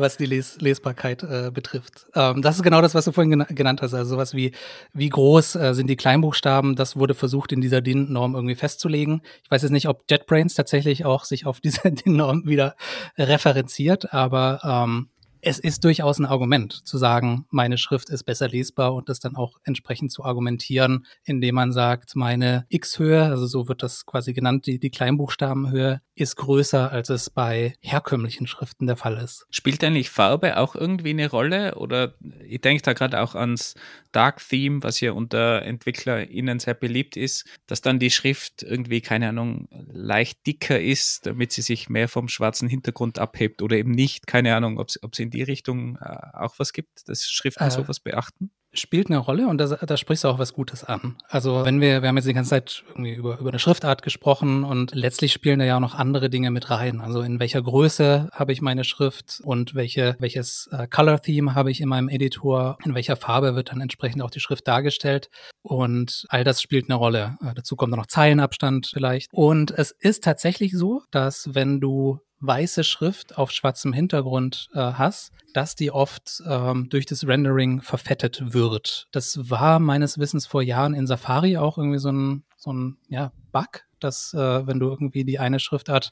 was die Les Lesbarkeit äh, betrifft. Ähm, das ist genau das, was du vorhin gena genannt hast. Also sowas wie, wie groß äh, sind die Kleinbuchstaben, das wurde versucht in dieser DIN-Norm irgendwie festzulegen. Ich weiß jetzt nicht, ob JetBrains tatsächlich auch sich auf diese (laughs) DIN-Norm wieder referenziert, aber ähm, es ist durchaus ein Argument zu sagen, meine Schrift ist besser lesbar und das dann auch entsprechend zu argumentieren, indem man sagt, meine X-Höhe, also so wird das quasi genannt, die, die Kleinbuchstabenhöhe ist größer, als es bei herkömmlichen Schriften der Fall ist. Spielt eigentlich Farbe auch irgendwie eine Rolle? Oder ich denke da gerade auch ans Dark Theme, was ja unter EntwicklerInnen sehr beliebt ist, dass dann die Schrift irgendwie, keine Ahnung, leicht dicker ist, damit sie sich mehr vom schwarzen Hintergrund abhebt oder eben nicht. Keine Ahnung, ob es in die Richtung äh, auch was gibt, dass Schriften äh, sowas beachten? spielt eine Rolle und da, da sprichst du auch was Gutes an. Also wenn wir, wir haben jetzt die ganze Zeit irgendwie über, über eine Schriftart gesprochen und letztlich spielen da ja auch noch andere Dinge mit rein. Also in welcher Größe habe ich meine Schrift und welche, welches äh, Color Theme habe ich in meinem Editor, in welcher Farbe wird dann entsprechend auch die Schrift dargestellt und all das spielt eine Rolle. Äh, dazu kommt dann noch Zeilenabstand vielleicht. Und es ist tatsächlich so, dass wenn du weiße Schrift auf schwarzem Hintergrund äh, hast, dass die oft ähm, durch das Rendering verfettet wird. Das war meines Wissens vor Jahren in Safari auch irgendwie so ein, so ein ja, Bug, dass äh, wenn du irgendwie die eine Schriftart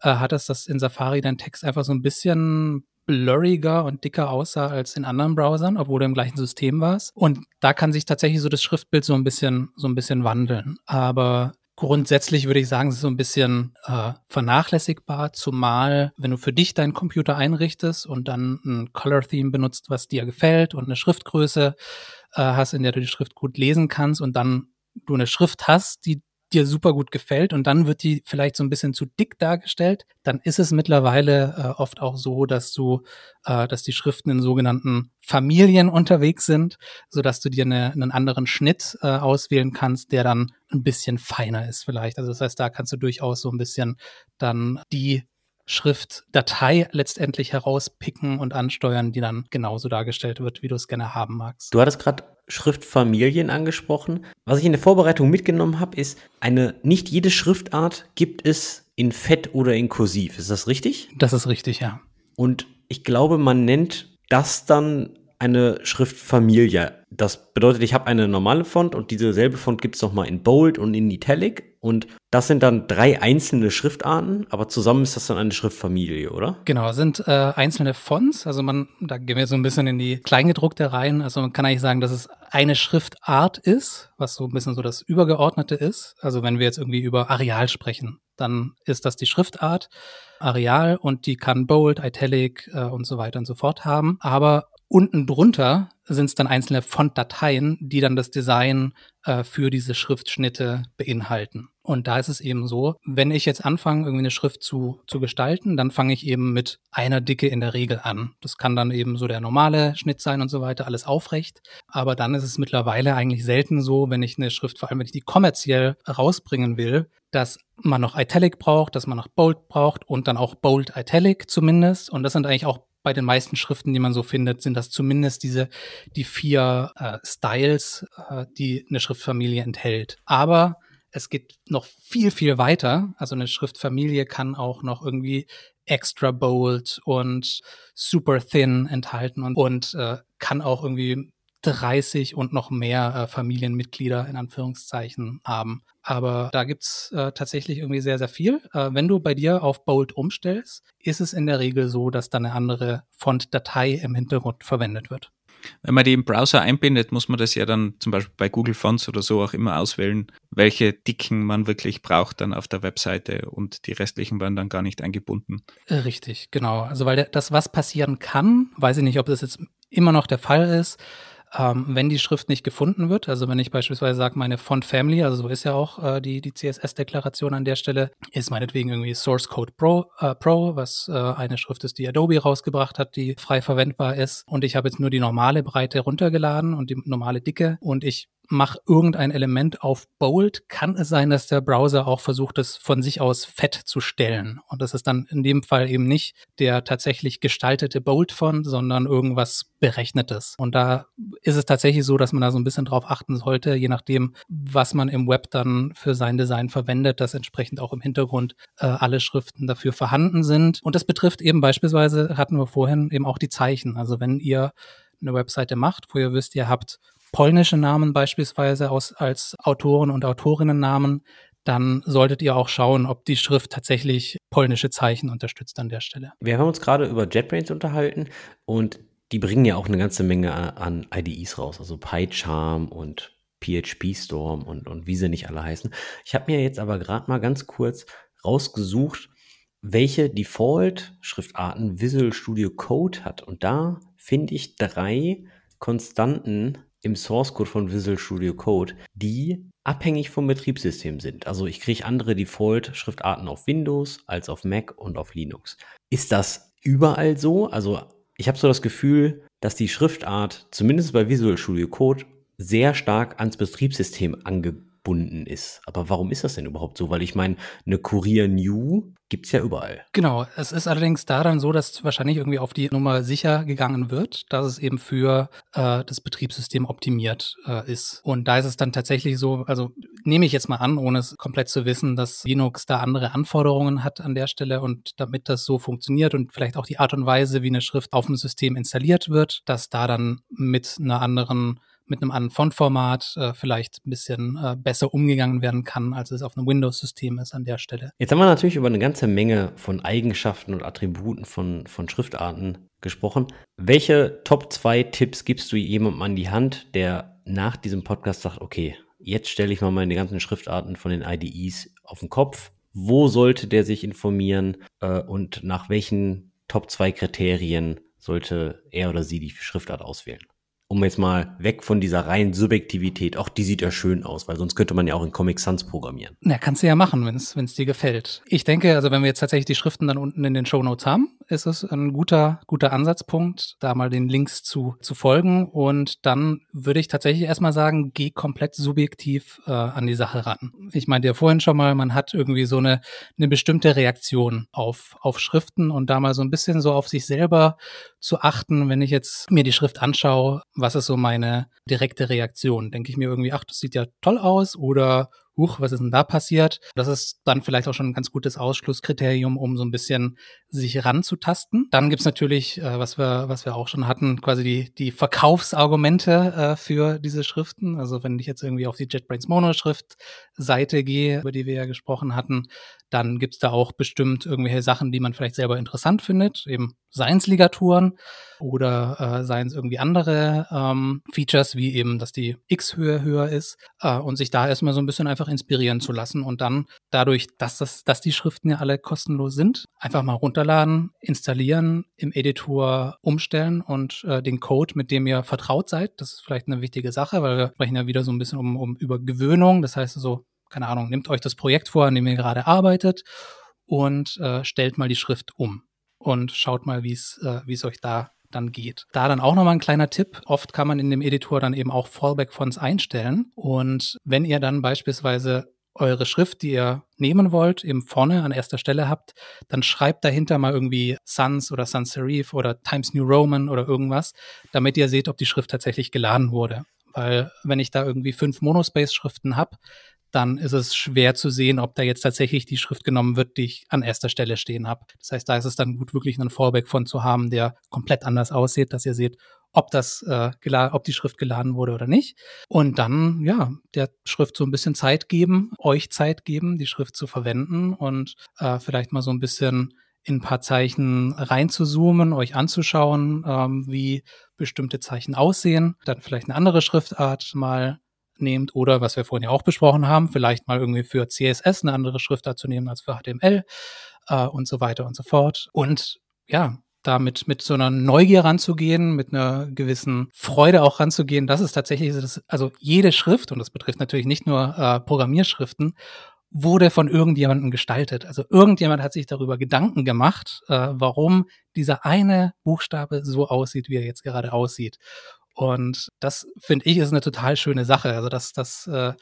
äh, hattest, dass in Safari dein Text einfach so ein bisschen blurriger und dicker aussah als in anderen Browsern, obwohl du im gleichen System warst. Und da kann sich tatsächlich so das Schriftbild so ein bisschen, so ein bisschen wandeln. Aber Grundsätzlich würde ich sagen, es ist so ein bisschen äh, vernachlässigbar, zumal wenn du für dich deinen Computer einrichtest und dann ein Color Theme benutzt, was dir gefällt und eine Schriftgröße äh, hast, in der du die Schrift gut lesen kannst und dann du eine Schrift hast, die dir super gut gefällt und dann wird die vielleicht so ein bisschen zu dick dargestellt, dann ist es mittlerweile äh, oft auch so, dass du, äh, dass die Schriften in sogenannten Familien unterwegs sind, so dass du dir eine, einen anderen Schnitt äh, auswählen kannst, der dann ein bisschen feiner ist vielleicht. Also das heißt, da kannst du durchaus so ein bisschen dann die Schriftdatei letztendlich herauspicken und ansteuern, die dann genauso dargestellt wird, wie du es gerne haben magst. Du hattest gerade Schriftfamilien angesprochen. Was ich in der Vorbereitung mitgenommen habe, ist, eine nicht jede Schriftart gibt es in Fett oder in Kursiv. Ist das richtig? Das ist richtig, ja. Und ich glaube, man nennt das dann eine Schriftfamilie. Das bedeutet, ich habe eine normale Font und diese selbe Font gibt es nochmal in Bold und in Italic. Und das sind dann drei einzelne Schriftarten, aber zusammen ist das dann eine Schriftfamilie, oder? Genau, sind äh, einzelne Fonts. Also man, da gehen wir so ein bisschen in die Kleingedruckte rein. Also man kann eigentlich sagen, dass es eine Schriftart ist, was so ein bisschen so das Übergeordnete ist. Also wenn wir jetzt irgendwie über Areal sprechen, dann ist das die Schriftart. Areal und die kann Bold, Italic äh, und so weiter und so fort haben. Aber Unten drunter sind es dann einzelne Fontdateien, die dann das Design äh, für diese Schriftschnitte beinhalten. Und da ist es eben so, wenn ich jetzt anfange, irgendwie eine Schrift zu, zu gestalten, dann fange ich eben mit einer Dicke in der Regel an. Das kann dann eben so der normale Schnitt sein und so weiter, alles aufrecht. Aber dann ist es mittlerweile eigentlich selten so, wenn ich eine Schrift, vor allem wenn ich die kommerziell rausbringen will, dass man noch Italic braucht, dass man noch Bold braucht und dann auch Bold Italic zumindest. Und das sind eigentlich auch bei den meisten Schriften, die man so findet, sind das zumindest diese die vier äh, Styles, äh, die eine Schriftfamilie enthält. Aber es geht noch viel, viel weiter. Also eine Schriftfamilie kann auch noch irgendwie extra bold und super thin enthalten und, und äh, kann auch irgendwie 30 und noch mehr äh, Familienmitglieder in Anführungszeichen haben. Aber da gibt's äh, tatsächlich irgendwie sehr, sehr viel. Äh, wenn du bei dir auf Bold umstellst, ist es in der Regel so, dass dann eine andere Font-Datei im Hintergrund verwendet wird. Wenn man die im Browser einbindet, muss man das ja dann zum Beispiel bei Google Fonts oder so auch immer auswählen, welche Dicken man wirklich braucht dann auf der Webseite und die restlichen werden dann gar nicht eingebunden. Äh, richtig, genau. Also weil das, was passieren kann, weiß ich nicht, ob das jetzt immer noch der Fall ist, Ähm, wenn die Schrift nicht gefunden wird, also wenn ich beispielsweise sage, meine Font Family, also so ist ja auch äh, die, die CSS-Deklaration an der Stelle, ist meinetwegen irgendwie Source Code Pro, äh, Pro was äh, eine Schrift ist, die Adobe rausgebracht hat, die frei verwendbar ist. Und ich habe jetzt nur die normale Breite runtergeladen und die normale Dicke und ich mach irgendein Element auf Bold, kann es sein, dass der Browser auch versucht, es von sich aus fett zu stellen. Und das ist dann in dem Fall eben nicht der tatsächlich gestaltete Bold-Font, sondern irgendwas Berechnetes. Und da ist es tatsächlich so, dass man da so ein bisschen drauf achten sollte, je nachdem, was man im Web dann für sein Design verwendet, dass entsprechend auch im Hintergrund äh, alle Schriften dafür vorhanden sind. Und das betrifft eben beispielsweise, hatten wir vorhin eben auch die Zeichen. Also wenn ihr eine Webseite macht, wo ihr wisst, ihr habt polnische Namen beispielsweise aus, als Autoren und Autorinnennamen, dann solltet ihr auch schauen, ob die Schrift tatsächlich polnische Zeichen unterstützt an der Stelle. Wir haben uns gerade über JetBrains unterhalten und die bringen ja auch eine ganze Menge an IDEs raus, also PyCharm und PHP Storm und, und wie sie nicht alle heißen. Ich habe mir jetzt aber gerade mal ganz kurz rausgesucht, welche Default-Schriftarten Visual Studio Code hat. Und da finde ich drei Konstanten, im Source Code von Visual Studio Code, die abhängig vom Betriebssystem sind. Also ich kriege andere Default-Schriftarten auf Windows als auf Mac und auf Linux. Ist das überall so? Also ich habe so das Gefühl, dass die Schriftart, zumindest bei Visual Studio Code, sehr stark ans Betriebssystem angebunden gebunden ist. Aber warum ist das denn überhaupt so? Weil ich meine, eine Courier New gibt es ja überall. Genau, es ist allerdings daran so, dass wahrscheinlich irgendwie auf die Nummer sicher gegangen wird, dass es eben für äh, das Betriebssystem optimiert äh, ist. Und da ist es dann tatsächlich so, also nehme ich jetzt mal an, ohne es komplett zu wissen, dass Linux da andere Anforderungen hat an der Stelle und damit das so funktioniert und vielleicht auch die Art und Weise, wie eine Schrift auf dem System installiert wird, dass da dann mit einer anderen mit einem anderen Fontformat äh, vielleicht ein bisschen äh, besser umgegangen werden kann, als es auf einem Windows-System ist an der Stelle. Jetzt haben wir natürlich über eine ganze Menge von Eigenschaften und Attributen von, von Schriftarten gesprochen. Welche Top 2 Tipps gibst du jemandem an die Hand, der nach diesem Podcast sagt, okay, jetzt stelle ich mal meine ganzen Schriftarten von den IDEs auf den Kopf. Wo sollte der sich informieren äh, und nach welchen Top 2 Kriterien sollte er oder sie die Schriftart auswählen? Um jetzt mal weg von dieser reinen Subjektivität, auch die sieht ja schön aus, weil sonst könnte man ja auch in Comic Sans programmieren. Na, kannst du ja machen, wenn es dir gefällt. Ich denke, also wenn wir jetzt tatsächlich die Schriften dann unten in den Show Notes haben, ist es ein guter, guter Ansatzpunkt, da mal den Links zu, zu folgen. Und dann würde ich tatsächlich erstmal sagen, geh komplett subjektiv äh, an die Sache ran. Ich meinte ja vorhin schon mal, man hat irgendwie so eine, eine bestimmte Reaktion auf, auf Schriften und da mal so ein bisschen so auf sich selber zu achten, wenn ich jetzt mir die Schrift anschaue, was ist so meine direkte Reaktion? Denke ich mir irgendwie, ach, das sieht ja toll aus oder huch, was ist denn da passiert? Das ist dann vielleicht auch schon ein ganz gutes Ausschlusskriterium, um so ein bisschen sich ranzutasten. Dann gibt's natürlich, äh, was wir, was wir auch schon hatten, quasi die, die Verkaufsargumente äh, für diese Schriften. Also wenn ich jetzt irgendwie auf die JetBrains Mono-Schrift-Seite gehe, über die wir ja gesprochen hatten, dann gibt's da auch bestimmt irgendwelche Sachen, die man vielleicht selber interessant findet, eben Science-Ligaturen oder äh, seien irgendwie andere ähm, Features, wie eben, dass die X-Höhe höher ist äh, und sich da erstmal so ein bisschen einfach inspirieren zu lassen und dann dadurch, dass, das, dass die Schriften ja alle kostenlos sind, einfach mal runterladen, installieren, im Editor umstellen und äh, den Code, mit dem ihr vertraut seid, das ist vielleicht eine wichtige Sache, weil wir sprechen ja wieder so ein bisschen um, um über Gewöhnung, das heißt so, keine Ahnung, nehmt euch das Projekt vor, an dem ihr gerade arbeitet und äh, stellt mal die Schrift um und schaut mal, wie es äh, es euch da dann geht. Da dann auch nochmal ein kleiner Tipp. Oft kann man in dem Editor dann eben auch Fallback-Fonts einstellen. Und wenn ihr dann beispielsweise eure Schrift, die ihr nehmen wollt, eben vorne an erster Stelle habt, dann schreibt dahinter mal irgendwie Sans oder Sans Serif oder Times New Roman oder irgendwas, damit ihr seht, ob die Schrift tatsächlich geladen wurde. Weil wenn ich da irgendwie fünf Monospace-Schriften habe, dann ist es schwer zu sehen, ob da jetzt tatsächlich die Schrift genommen wird, die ich an erster Stelle stehen habe. Das heißt, da ist es dann gut, wirklich einen Fallback von zu haben, der komplett anders aussieht, dass ihr seht, ob das, äh, ob die Schrift geladen wurde oder nicht. Und dann, ja, der Schrift so ein bisschen Zeit geben, euch Zeit geben, die Schrift zu verwenden und äh, vielleicht mal so ein bisschen in ein paar Zeichen reinzuzoomen, euch anzuschauen, ähm, wie bestimmte Zeichen aussehen, dann vielleicht eine andere Schriftart mal nehmt oder was wir vorhin ja auch besprochen haben, vielleicht mal irgendwie für CSS eine andere Schriftart zu nehmen als für HTML äh, und so weiter und so fort. Und ja, da mit, mit so einer Neugier ranzugehen, mit einer gewissen Freude auch ranzugehen. Das ist tatsächlich, das, also jede Schrift, und das betrifft natürlich nicht nur äh, Programmierschriften, wurde von irgendjemandem gestaltet. Also irgendjemand hat sich darüber Gedanken gemacht, äh, warum dieser eine Buchstabe so aussieht, wie er jetzt gerade aussieht. Und das finde ich ist eine total schöne Sache. Also dass das äh,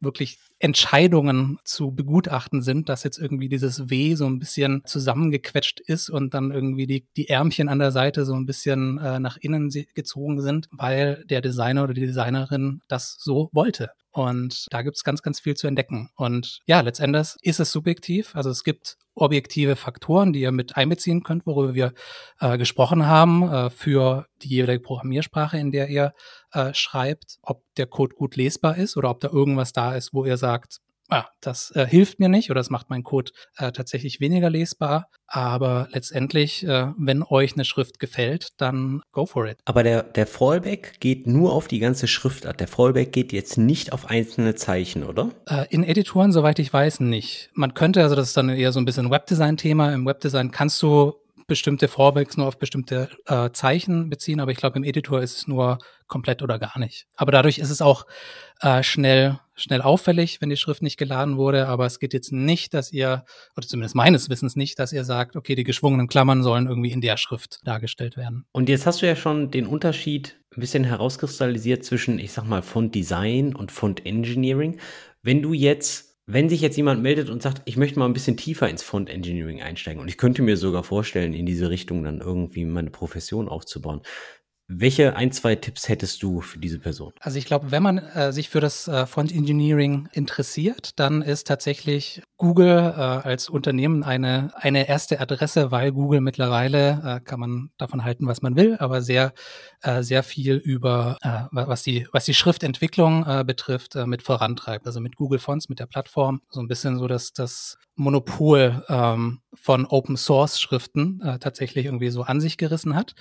wirklich Entscheidungen zu begutachten sind, dass jetzt irgendwie dieses W so ein bisschen zusammengequetscht ist und dann irgendwie die, die Ärmchen an der Seite so ein bisschen äh, nach innen gezogen sind, weil der Designer oder die Designerin das so wollte. Und da gibt es ganz, ganz viel zu entdecken. Und ja, letztendlich ist es subjektiv. Also es gibt objektive Faktoren, die ihr mit einbeziehen könnt, worüber wir äh, gesprochen haben, äh, für die jeweilige Programmiersprache, in der ihr äh, schreibt, ob der Code gut lesbar ist oder ob da irgendwas da ist, wo ihr sagt, ah, das äh, hilft mir nicht oder das macht meinen Code äh, tatsächlich weniger lesbar. Aber letztendlich, äh, wenn euch eine Schrift gefällt, dann go for it. Aber der, der Fallback geht nur auf die ganze Schriftart. Der Fallback geht jetzt nicht auf einzelne Zeichen, oder? Äh, in Editoren, soweit ich weiß, nicht. Man könnte, also das ist dann eher so ein bisschen Webdesign-Thema. Im Webdesign kannst du bestimmte Fallbacks nur auf bestimmte äh, Zeichen beziehen, aber ich glaube, im Editor ist es nur komplett oder gar nicht. Aber dadurch ist es auch äh, schnell, schnell auffällig, wenn die Schrift nicht geladen wurde. Aber es geht jetzt nicht, dass ihr, oder zumindest meines Wissens nicht, dass ihr sagt, okay, die geschwungenen Klammern sollen irgendwie in der Schrift dargestellt werden. Und jetzt hast du ja schon den Unterschied ein bisschen herauskristallisiert zwischen, ich sag mal, Font Design und Font Engineering. Wenn du jetzt wenn sich jetzt jemand meldet und sagt, ich möchte mal ein bisschen tiefer ins Font Engineering einsteigen und ich könnte mir sogar vorstellen, in diese Richtung dann irgendwie meine Profession aufzubauen, welche ein, zwei Tipps hättest du für diese Person? Also ich glaube, wenn man äh, sich für das äh, Font Engineering interessiert, dann ist tatsächlich Google äh, als Unternehmen eine, eine erste Adresse, weil Google mittlerweile, äh, kann man davon halten, was man will, aber sehr, äh, sehr viel über, äh, was, die, was die Schriftentwicklung betrifft, mit vorantreibt. Also mit Google Fonts, mit der Plattform, so ein bisschen so dass das Monopol ähm, von Open Source Schriften äh, tatsächlich irgendwie so an sich gerissen hat.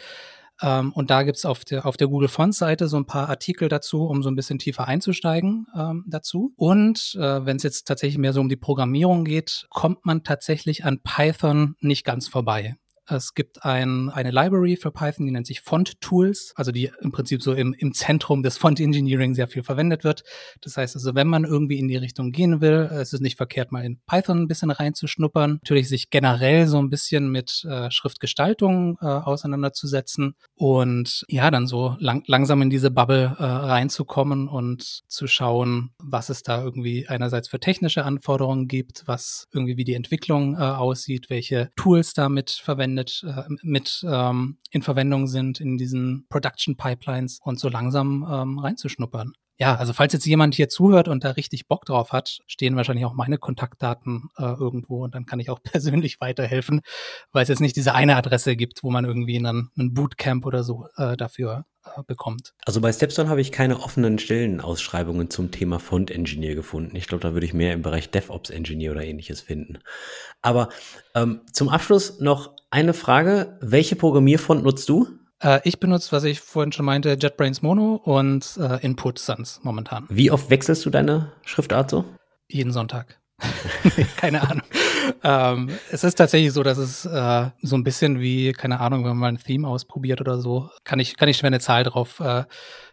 Ähm, und da gibt's auf der, auf der Google Fonts-Seite so ein paar Artikel dazu, um so ein bisschen tiefer einzusteigen ähm, dazu. Und äh, wenn es jetzt tatsächlich mehr so um die Programmierung geht, kommt man tatsächlich an Python nicht ganz vorbei. Es gibt ein, eine Library für Python, die nennt sich Font Tools, also die im Prinzip so im, im Zentrum des Font Engineering sehr viel verwendet wird. Das heißt also, wenn man irgendwie in die Richtung gehen will, äh, ist es nicht verkehrt, mal in Python ein bisschen reinzuschnuppern. Natürlich sich generell so ein bisschen mit äh, Schriftgestaltung äh, auseinanderzusetzen und ja, dann so lang, langsam in diese Bubble äh, reinzukommen und zu schauen, was es da irgendwie einerseits für technische Anforderungen gibt, was irgendwie wie die Entwicklung äh, aussieht, welche Tools damit verwendet verwendet, äh, mit ähm, in Verwendung sind in diesen Production Pipelines und so langsam ähm, reinzuschnuppern. Ja, also falls jetzt jemand hier zuhört und da richtig Bock drauf hat, stehen wahrscheinlich auch meine Kontaktdaten äh, irgendwo und dann kann ich auch (laughs) persönlich weiterhelfen, weil es jetzt nicht diese eine Adresse gibt, wo man irgendwie einen, einen Bootcamp oder so äh, dafür bekommt. Also bei Stepstone habe ich keine offenen Stellenausschreibungen zum Thema Font Engineer gefunden. Ich glaube, da würde ich mehr im Bereich DevOps Engineer oder ähnliches finden. Aber ähm, zum Abschluss noch eine Frage. Welche Programmierfont nutzt du? Äh, ich benutze, was ich vorhin schon meinte, JetBrains Mono und äh, Input Sans momentan. Wie oft wechselst du deine Schriftart so? Jeden Sonntag. (laughs) (laughs) keine Ahnung. Ähm, es ist tatsächlich so, dass es äh, so ein bisschen wie, keine Ahnung, wenn man ein Theme ausprobiert oder so, kann ich, kann ich schwer eine Zahl drauf, äh,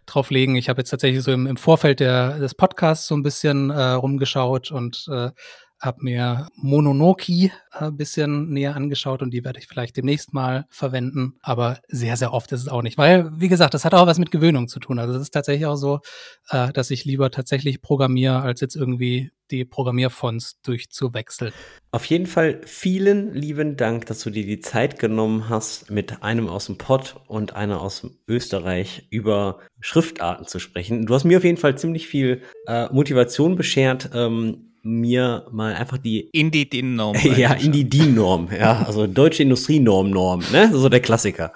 drauflegen. Ich habe jetzt tatsächlich so im, im Vorfeld der, des Podcasts so ein bisschen äh, rumgeschaut und äh, habe mir Mononoki ein äh, bisschen näher angeschaut und die werde ich vielleicht demnächst mal verwenden. Aber sehr, sehr oft ist es auch nicht. Weil, wie gesagt, das hat auch was mit Gewöhnung zu tun. Also es ist tatsächlich auch so, äh, dass ich lieber tatsächlich programmiere, als jetzt irgendwie die Programmierfonts durchzuwechseln. Auf jeden Fall vielen lieben Dank, dass du dir die Zeit genommen hast, mit einem aus dem Pott und einer aus Österreich über Schriftarten zu sprechen. Du hast mir auf jeden Fall ziemlich viel äh, Motivation beschert, ähm, mir mal einfach die in die DIN-Norm. (laughs) ja, in die DIN-Norm, ja, also deutsche Industrienorm-Norm, ne, so der Klassiker.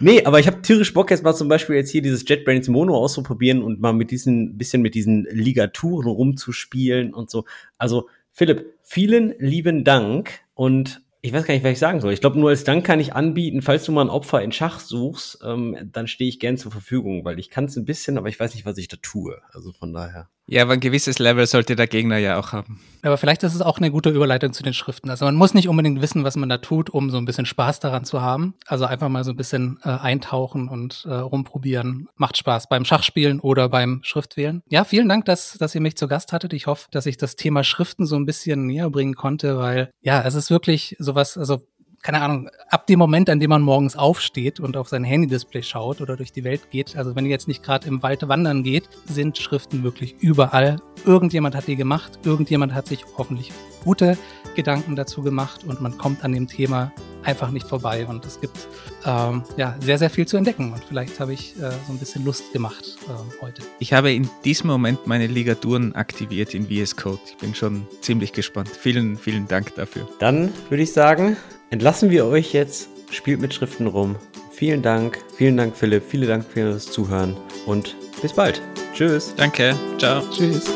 Nee, aber ich habe tierisch Bock jetzt mal zum Beispiel jetzt hier dieses JetBrains Mono auszuprobieren und mal mit diesen bisschen mit diesen Ligaturen rumzuspielen und so. Also Philipp, vielen lieben Dank und ich weiß gar nicht, was ich sagen soll. Ich glaube, nur als Dank kann ich anbieten, falls du mal ein Opfer in Schach suchst, ähm, dann stehe ich gern zur Verfügung, weil ich kann es ein bisschen, aber ich weiß nicht, was ich da tue. Also von daher. Ja, aber ein gewisses Level sollte der Gegner ja auch haben. Aber vielleicht ist es auch eine gute Überleitung zu den Schriften. Also man muss nicht unbedingt wissen, was man da tut, um so ein bisschen Spaß daran zu haben. Also einfach mal so ein bisschen äh, eintauchen und äh, rumprobieren. Macht Spaß beim Schachspielen oder beim Schriftwählen. Ja, vielen Dank, dass, dass ihr mich zu Gast hattet. Ich hoffe, dass ich das Thema Schriften so ein bisschen näher bringen konnte, weil ja, es ist wirklich sowas, also keine Ahnung, ab dem Moment, an dem man morgens aufsteht und auf sein Handy-Display schaut oder durch die Welt geht, also wenn ihr jetzt nicht gerade im Wald wandern geht, sind Schriften wirklich überall. Irgendjemand hat die gemacht, irgendjemand hat sich hoffentlich gute Gedanken dazu gemacht und man kommt an dem Thema einfach nicht vorbei. Und es gibt ähm, ja sehr, sehr viel zu entdecken. Und vielleicht habe ich äh, so ein bisschen Lust gemacht äh, heute. Ich habe in diesem Moment meine Ligaturen aktiviert in VS Code. Ich bin schon ziemlich gespannt. Vielen, vielen Dank dafür. Dann würde ich sagen, entlassen wir euch jetzt. Spielt mit Schriften rum. Vielen Dank. Vielen Dank, Philipp. Vielen Dank fürs Zuhören und bis bald. Tschüss. Danke. Ciao. Tschüss.